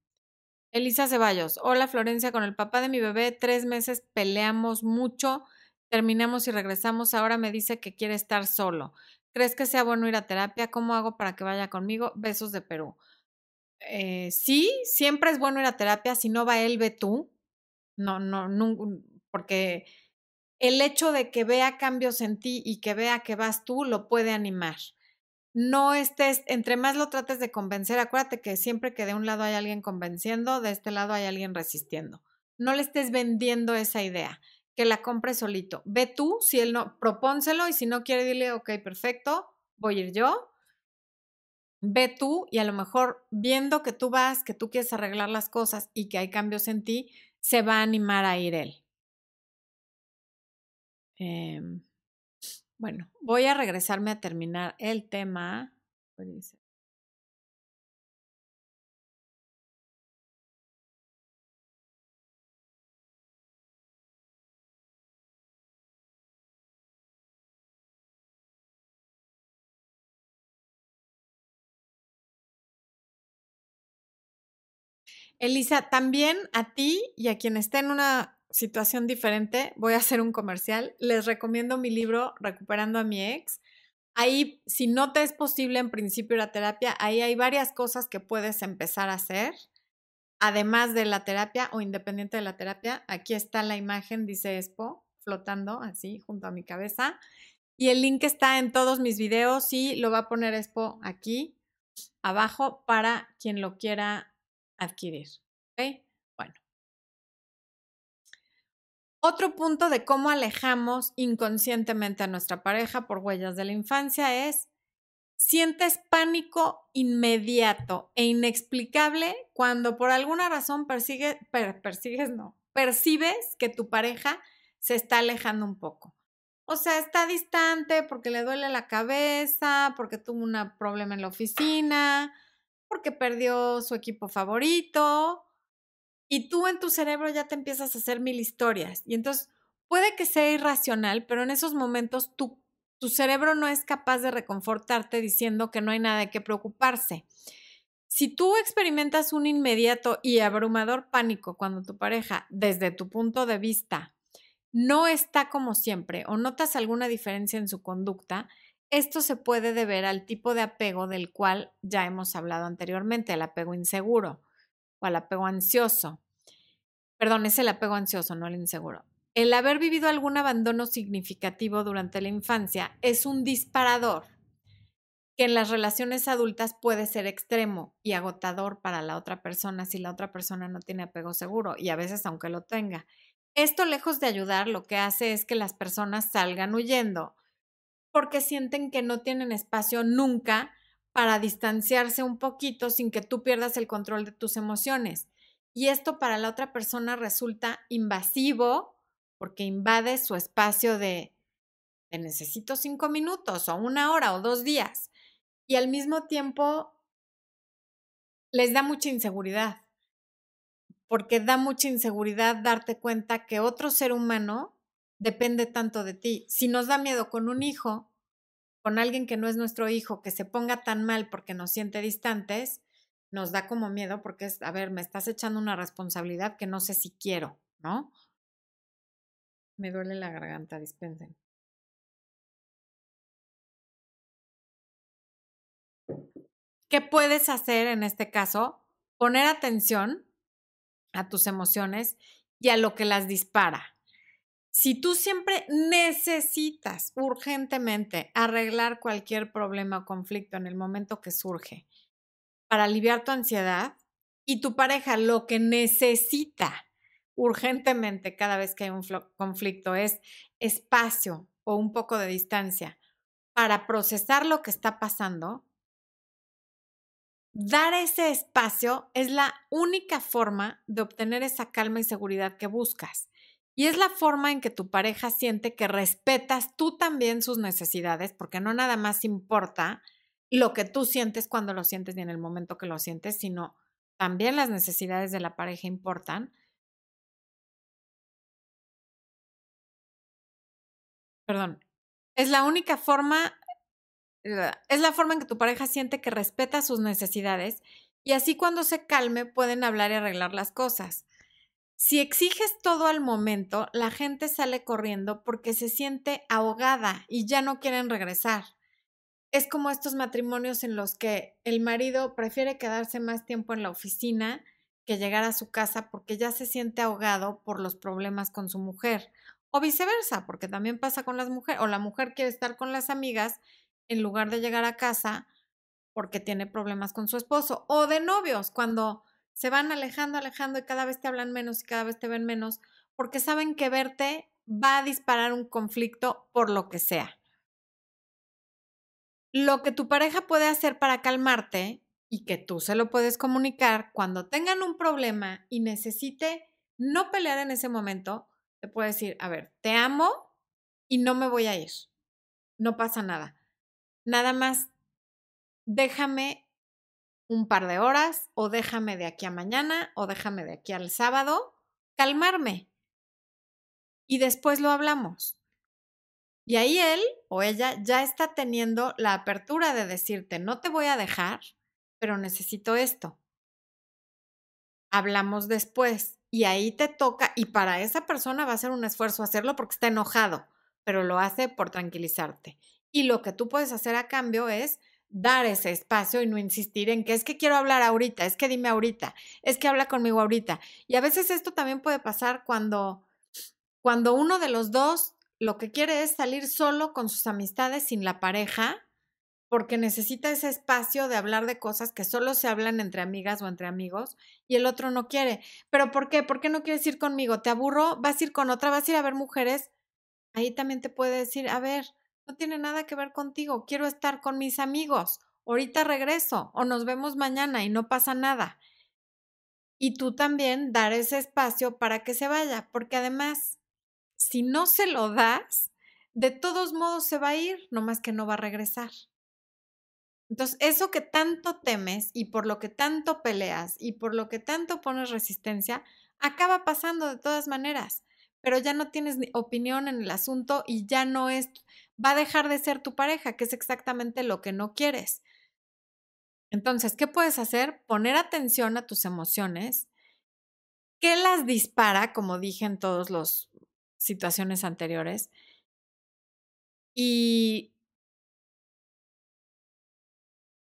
Elisa Ceballos, hola Florencia, con el papá de mi bebé, tres meses peleamos mucho, terminamos y regresamos, ahora me dice que quiere estar solo. ¿Crees que sea bueno ir a terapia? ¿Cómo hago para que vaya conmigo? Besos de Perú. Eh, sí, siempre es bueno ir a terapia, si no va él, ve tú. No, no, no, porque el hecho de que vea cambios en ti y que vea que vas tú lo puede animar no estés, entre más lo trates de convencer, acuérdate que siempre que de un lado hay alguien convenciendo, de este lado hay alguien resistiendo. No le estés vendiendo esa idea, que la compre solito. Ve tú, si él no, propónselo y si no quiere, dile, ok, perfecto, voy a ir yo. Ve tú y a lo mejor viendo que tú vas, que tú quieres arreglar las cosas y que hay cambios en ti, se va a animar a ir él. Em, bueno, voy a regresarme a terminar el tema. Elisa, también a ti y a quien esté en una situación diferente, voy a hacer un comercial. Les recomiendo mi libro Recuperando a mi ex. Ahí, si no te es posible en principio la terapia, ahí hay varias cosas que puedes empezar a hacer, además de la terapia o independiente de la terapia. Aquí está la imagen, dice Expo, flotando así junto a mi cabeza. Y el link está en todos mis videos y lo va a poner Expo aquí abajo para quien lo quiera adquirir. ¿okay? Otro punto de cómo alejamos inconscientemente a nuestra pareja por huellas de la infancia es sientes pánico inmediato e inexplicable cuando por alguna razón persigues, persigues no, percibes que tu pareja se está alejando un poco. O sea, está distante porque le duele la cabeza, porque tuvo un problema en la oficina, porque perdió su equipo favorito, y tú en tu cerebro ya te empiezas a hacer mil historias. Y entonces puede que sea irracional, pero en esos momentos tu, tu cerebro no es capaz de reconfortarte diciendo que no hay nada de qué preocuparse. Si tú experimentas un inmediato y abrumador pánico cuando tu pareja, desde tu punto de vista, no está como siempre o notas alguna diferencia en su conducta, esto se puede deber al tipo de apego del cual ya hemos hablado anteriormente, el apego inseguro o al apego ansioso. Perdón, es el apego ansioso, no el inseguro. El haber vivido algún abandono significativo durante la infancia es un disparador que en las relaciones adultas puede ser extremo y agotador para la otra persona si la otra persona no tiene apego seguro y a veces aunque lo tenga. Esto lejos de ayudar lo que hace es que las personas salgan huyendo porque sienten que no tienen espacio nunca para distanciarse un poquito sin que tú pierdas el control de tus emociones. Y esto para la otra persona resulta invasivo porque invade su espacio de, necesito cinco minutos o una hora o dos días. Y al mismo tiempo les da mucha inseguridad, porque da mucha inseguridad darte cuenta que otro ser humano depende tanto de ti. Si nos da miedo con un hijo, con alguien que no es nuestro hijo, que se ponga tan mal porque nos siente distantes, nos da como miedo porque es, a ver, me estás echando una responsabilidad que no sé si quiero, ¿no? Me duele la garganta, dispensen. ¿Qué puedes hacer en este caso? Poner atención a tus emociones y a lo que las dispara. Si tú siempre necesitas urgentemente arreglar cualquier problema o conflicto en el momento que surge para aliviar tu ansiedad y tu pareja lo que necesita urgentemente cada vez que hay un conflicto es espacio o un poco de distancia para procesar lo que está pasando, dar ese espacio es la única forma de obtener esa calma y seguridad que buscas. Y es la forma en que tu pareja siente que respetas tú también sus necesidades, porque no nada más importa lo que tú sientes cuando lo sientes y en el momento que lo sientes, sino también las necesidades de la pareja importan. Perdón, es la única forma, es la forma en que tu pareja siente que respeta sus necesidades y así cuando se calme pueden hablar y arreglar las cosas. Si exiges todo al momento, la gente sale corriendo porque se siente ahogada y ya no quieren regresar. Es como estos matrimonios en los que el marido prefiere quedarse más tiempo en la oficina que llegar a su casa porque ya se siente ahogado por los problemas con su mujer. O viceversa, porque también pasa con las mujeres, o la mujer quiere estar con las amigas en lugar de llegar a casa porque tiene problemas con su esposo. O de novios, cuando se van alejando, alejando y cada vez te hablan menos y cada vez te ven menos, porque saben que verte va a disparar un conflicto por lo que sea. Lo que tu pareja puede hacer para calmarte y que tú se lo puedes comunicar cuando tengan un problema y necesite no pelear en ese momento, te puede decir, a ver, te amo y no me voy a ir. No pasa nada. Nada más déjame un par de horas o déjame de aquí a mañana o déjame de aquí al sábado calmarme. Y después lo hablamos. Y ahí él o ella ya está teniendo la apertura de decirte, no te voy a dejar, pero necesito esto. Hablamos después y ahí te toca y para esa persona va a ser un esfuerzo hacerlo porque está enojado, pero lo hace por tranquilizarte. Y lo que tú puedes hacer a cambio es dar ese espacio y no insistir en que es que quiero hablar ahorita, es que dime ahorita, es que habla conmigo ahorita. Y a veces esto también puede pasar cuando, cuando uno de los dos lo que quiere es salir solo con sus amistades sin la pareja, porque necesita ese espacio de hablar de cosas que solo se hablan entre amigas o entre amigos y el otro no quiere. ¿Pero por qué? ¿Por qué no quieres ir conmigo? ¿Te aburro? ¿Vas a ir con otra? ¿Vas a ir a ver mujeres? Ahí también te puede decir, a ver, no tiene nada que ver contigo, quiero estar con mis amigos, ahorita regreso o nos vemos mañana y no pasa nada. Y tú también dar ese espacio para que se vaya, porque además, si no se lo das, de todos modos se va a ir, nomás que no va a regresar. Entonces, eso que tanto temes y por lo que tanto peleas y por lo que tanto pones resistencia, acaba pasando de todas maneras, pero ya no tienes opinión en el asunto y ya no es va a dejar de ser tu pareja, que es exactamente lo que no quieres. Entonces, ¿qué puedes hacer? Poner atención a tus emociones. ¿Qué las dispara, como dije en todas las situaciones anteriores? Y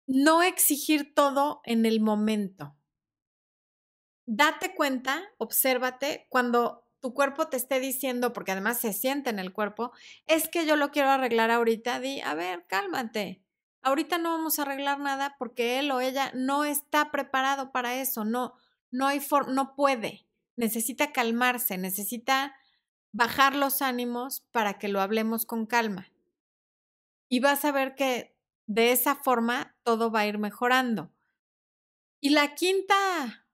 no exigir todo en el momento. Date cuenta, obsérvate cuando tu cuerpo te esté diciendo, porque además se siente en el cuerpo, es que yo lo quiero arreglar ahorita, di, a ver, cálmate. Ahorita no vamos a arreglar nada porque él o ella no está preparado para eso, no, no hay no puede. Necesita calmarse, necesita bajar los ánimos para que lo hablemos con calma. Y vas a ver que de esa forma todo va a ir mejorando. Y la quinta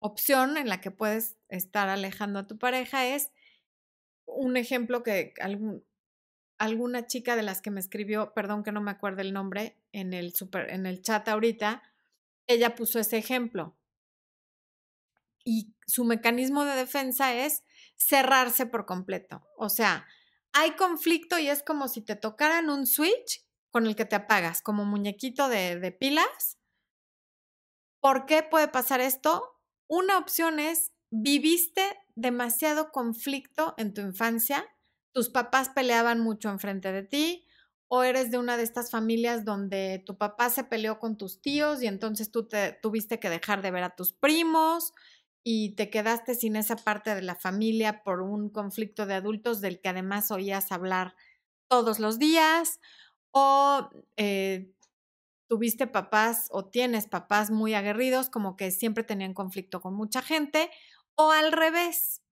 opción en la que puedes estar alejando a tu pareja es un ejemplo que alguna chica de las que me escribió, perdón que no me acuerdo el nombre, en el, super, en el chat ahorita, ella puso ese ejemplo. Y su mecanismo de defensa es cerrarse por completo. O sea, hay conflicto y es como si te tocaran un switch con el que te apagas, como muñequito de, de pilas. ¿Por qué puede pasar esto? Una opción es, viviste demasiado conflicto en tu infancia, tus papás peleaban mucho enfrente de ti, o eres de una de estas familias donde tu papá se peleó con tus tíos y entonces tú te, tuviste que dejar de ver a tus primos y te quedaste sin esa parte de la familia por un conflicto de adultos del que además oías hablar todos los días, o eh, tuviste papás o tienes papás muy aguerridos, como que siempre tenían conflicto con mucha gente, o al revés.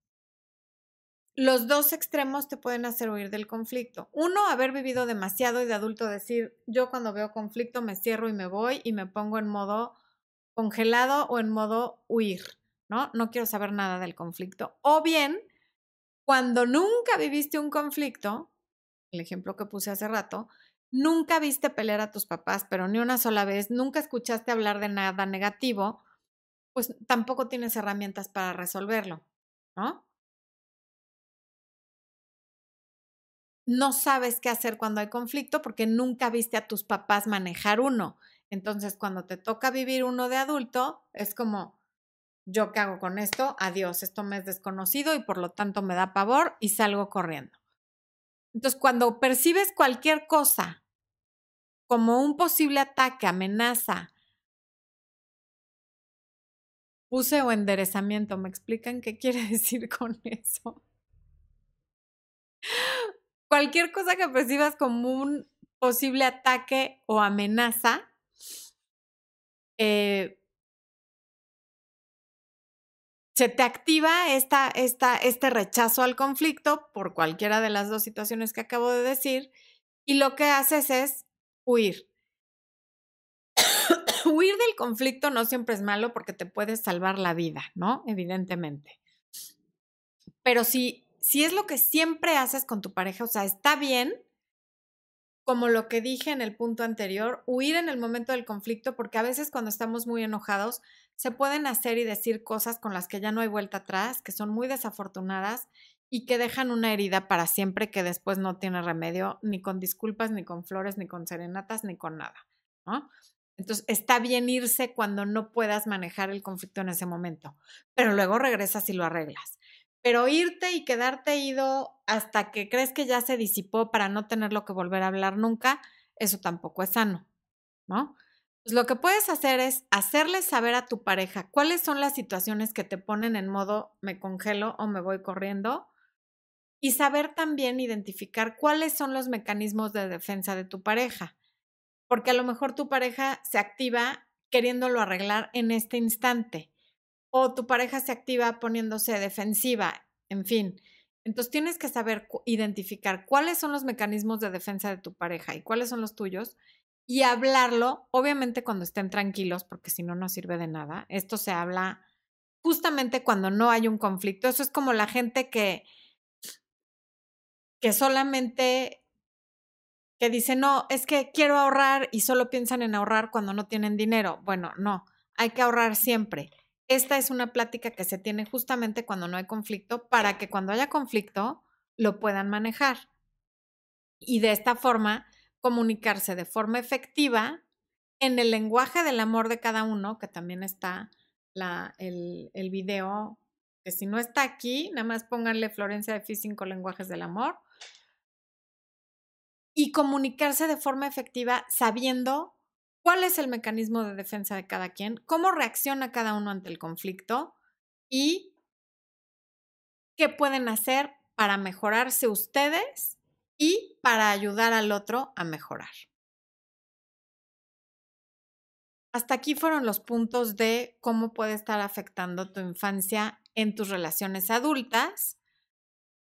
Los dos extremos te pueden hacer huir del conflicto. Uno, haber vivido demasiado y de adulto decir, yo cuando veo conflicto me cierro y me voy y me pongo en modo congelado o en modo huir, ¿no? No quiero saber nada del conflicto. O bien, cuando nunca viviste un conflicto, el ejemplo que puse hace rato, nunca viste pelear a tus papás, pero ni una sola vez, nunca escuchaste hablar de nada negativo, pues tampoco tienes herramientas para resolverlo, ¿no? No sabes qué hacer cuando hay conflicto porque nunca viste a tus papás manejar uno. Entonces, cuando te toca vivir uno de adulto, es como, ¿yo qué hago con esto? Adiós, esto me es desconocido y por lo tanto me da pavor y salgo corriendo. Entonces, cuando percibes cualquier cosa como un posible ataque, amenaza, puse o enderezamiento, ¿me explican qué quiere decir con eso? Cualquier cosa que percibas como un posible ataque o amenaza, eh, se te activa esta, esta, este rechazo al conflicto por cualquiera de las dos situaciones que acabo de decir y lo que haces es huir. huir del conflicto no siempre es malo porque te puedes salvar la vida, ¿no? Evidentemente. Pero si, si es lo que siempre haces con tu pareja, o sea, está bien, como lo que dije en el punto anterior, huir en el momento del conflicto, porque a veces cuando estamos muy enojados, se pueden hacer y decir cosas con las que ya no hay vuelta atrás, que son muy desafortunadas y que dejan una herida para siempre que después no tiene remedio, ni con disculpas, ni con flores, ni con serenatas, ni con nada, ¿no? Entonces, está bien irse cuando no puedas manejar el conflicto en ese momento, pero luego regresas y lo arreglas. Pero irte y quedarte ido hasta que crees que ya se disipó para no tenerlo que volver a hablar nunca, eso tampoco es sano, ¿no? Pues lo que puedes hacer es hacerle saber a tu pareja cuáles son las situaciones que te ponen en modo me congelo o me voy corriendo y saber también identificar cuáles son los mecanismos de defensa de tu pareja. Porque a lo mejor tu pareja se activa queriéndolo arreglar en este instante o tu pareja se activa poniéndose defensiva, en fin. Entonces tienes que saber identificar cuáles son los mecanismos de defensa de tu pareja y cuáles son los tuyos y hablarlo, obviamente cuando estén tranquilos, porque si no, no sirve de nada. Esto se habla justamente cuando no hay un conflicto. Eso es como la gente que, que solamente, que dice, no, es que quiero ahorrar y solo piensan en ahorrar cuando no tienen dinero. Bueno, no, hay que ahorrar siempre. Esta es una plática que se tiene justamente cuando no hay conflicto para que cuando haya conflicto lo puedan manejar. Y de esta forma comunicarse de forma efectiva en el lenguaje del amor de cada uno, que también está la, el, el video, que si no está aquí, nada más pónganle Florencia de Fi cinco lenguajes del amor. Y comunicarse de forma efectiva sabiendo cuál es el mecanismo de defensa de cada quien, cómo reacciona cada uno ante el conflicto y qué pueden hacer para mejorarse ustedes y para ayudar al otro a mejorar. Hasta aquí fueron los puntos de cómo puede estar afectando tu infancia en tus relaciones adultas.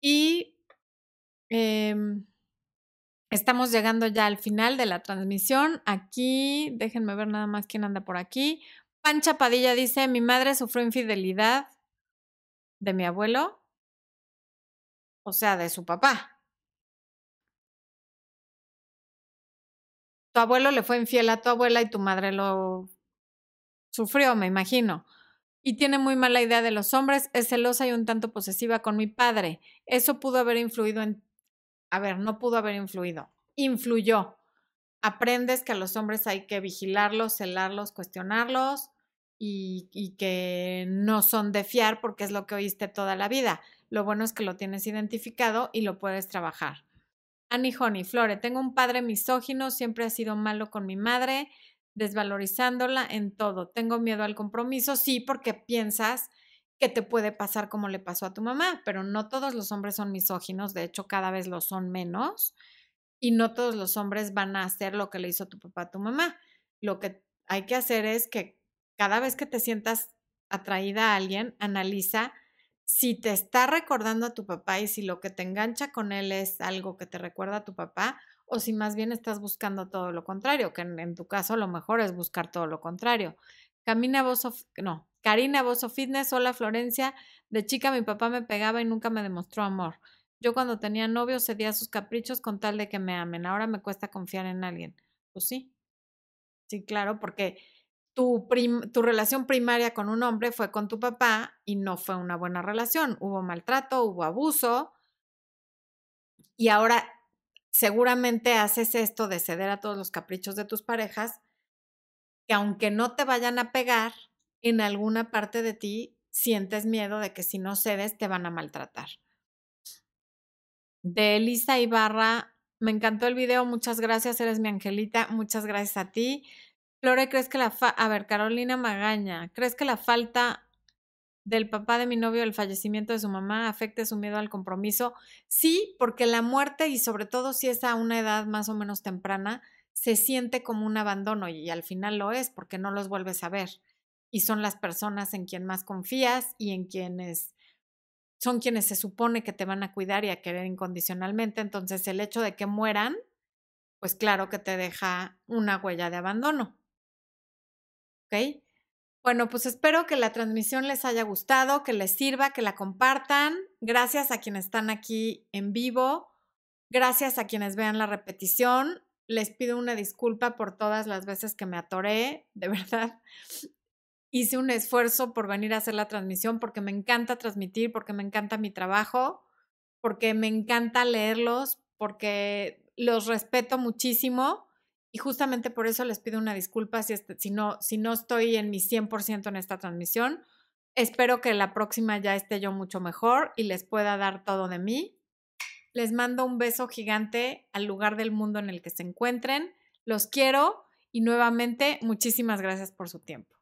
Y em, estamos llegando ya al final de la transmisión. Aquí, déjenme ver nada más quién anda por aquí. Pancha Padilla dice, mi madre sufrió infidelidad de mi abuelo, o sea, de su papá. tu abuelo le fue infiel a tu abuela y tu madre lo sufrió, me imagino. Y tiene muy mala idea de los hombres, es celosa y un tanto posesiva con mi padre. Eso pudo haber influido en... A ver, no pudo haber influido. Influyó. Aprendes que a los hombres hay que vigilarlos, celarlos, cuestionarlos y, que no son de fiar porque es lo que oíste toda la vida. Lo bueno es que lo tienes identificado y lo puedes trabajar. Annie Honey, Flore, tengo un padre misógino, siempre ha sido malo con mi madre, desvalorizándola en todo. Tengo miedo al compromiso, sí, porque piensas que te puede pasar como le pasó a tu mamá, pero no todos los hombres son misóginos, de hecho cada vez lo son menos, y no todos los hombres van a hacer lo que le hizo tu papá a tu mamá. Lo que hay que hacer es que cada vez que te sientas atraída a alguien, analiza si te está recordando a tu papá y si lo que te engancha con él es algo que te recuerda a tu papá, o si más bien estás buscando todo lo contrario, que en, tu caso lo mejor es buscar todo lo contrario. Camina Bozo, no, Karina Bozo Fitness, hola Florencia, de chica mi papá me pegaba y nunca me demostró amor. Yo cuando tenía novio cedía sus caprichos con tal de que me amen. Ahora me cuesta confiar en alguien. Pues sí. Sí, claro, porque tu, tu, relación primaria con un hombre fue con tu papá y no fue una buena relación. Hubo maltrato, hubo abuso. Y ahora seguramente haces esto de ceder a todos los caprichos de tus parejas, que aunque no te vayan a pegar, en alguna parte de ti sientes miedo de que si no cedes te van a maltratar. De Elisa Ibarra, me encantó el video, muchas gracias, eres mi angelita, muchas gracias a ti. Flore, ¿crees que la fa a ver, Carolina Magaña, ¿crees que la falta del papá de mi novio el fallecimiento de su mamá afecte su miedo al compromiso. Sí, porque la muerte y sobre todo si es a una edad más o menos temprana, se siente como un abandono y al final lo es porque no los vuelves a ver. Y son las personas en quien más confías y en quienes son quienes se supone que te van a cuidar y a querer incondicionalmente. Entonces el hecho de que mueran, pues claro que te deja una huella de abandono. ¿Ok? Bueno, pues espero que la transmisión les haya gustado, que les sirva, que la compartan. Gracias a quienes están aquí en vivo. Gracias a quienes vean la repetición. Les pido una disculpa por todas las veces que me atoré, de verdad. Hice un esfuerzo por venir a hacer la transmisión porque me encanta transmitir, porque me encanta mi trabajo, porque me encanta leerlos, porque los respeto muchísimo y justamente por eso les pido una disculpa si, este, no, si no estoy en mi 100% en esta transmisión. Espero que la próxima ya esté yo mucho mejor y les pueda dar todo de mí. Les mando un beso gigante al lugar del mundo en el que se encuentren. Los quiero y nuevamente muchísimas gracias por su tiempo.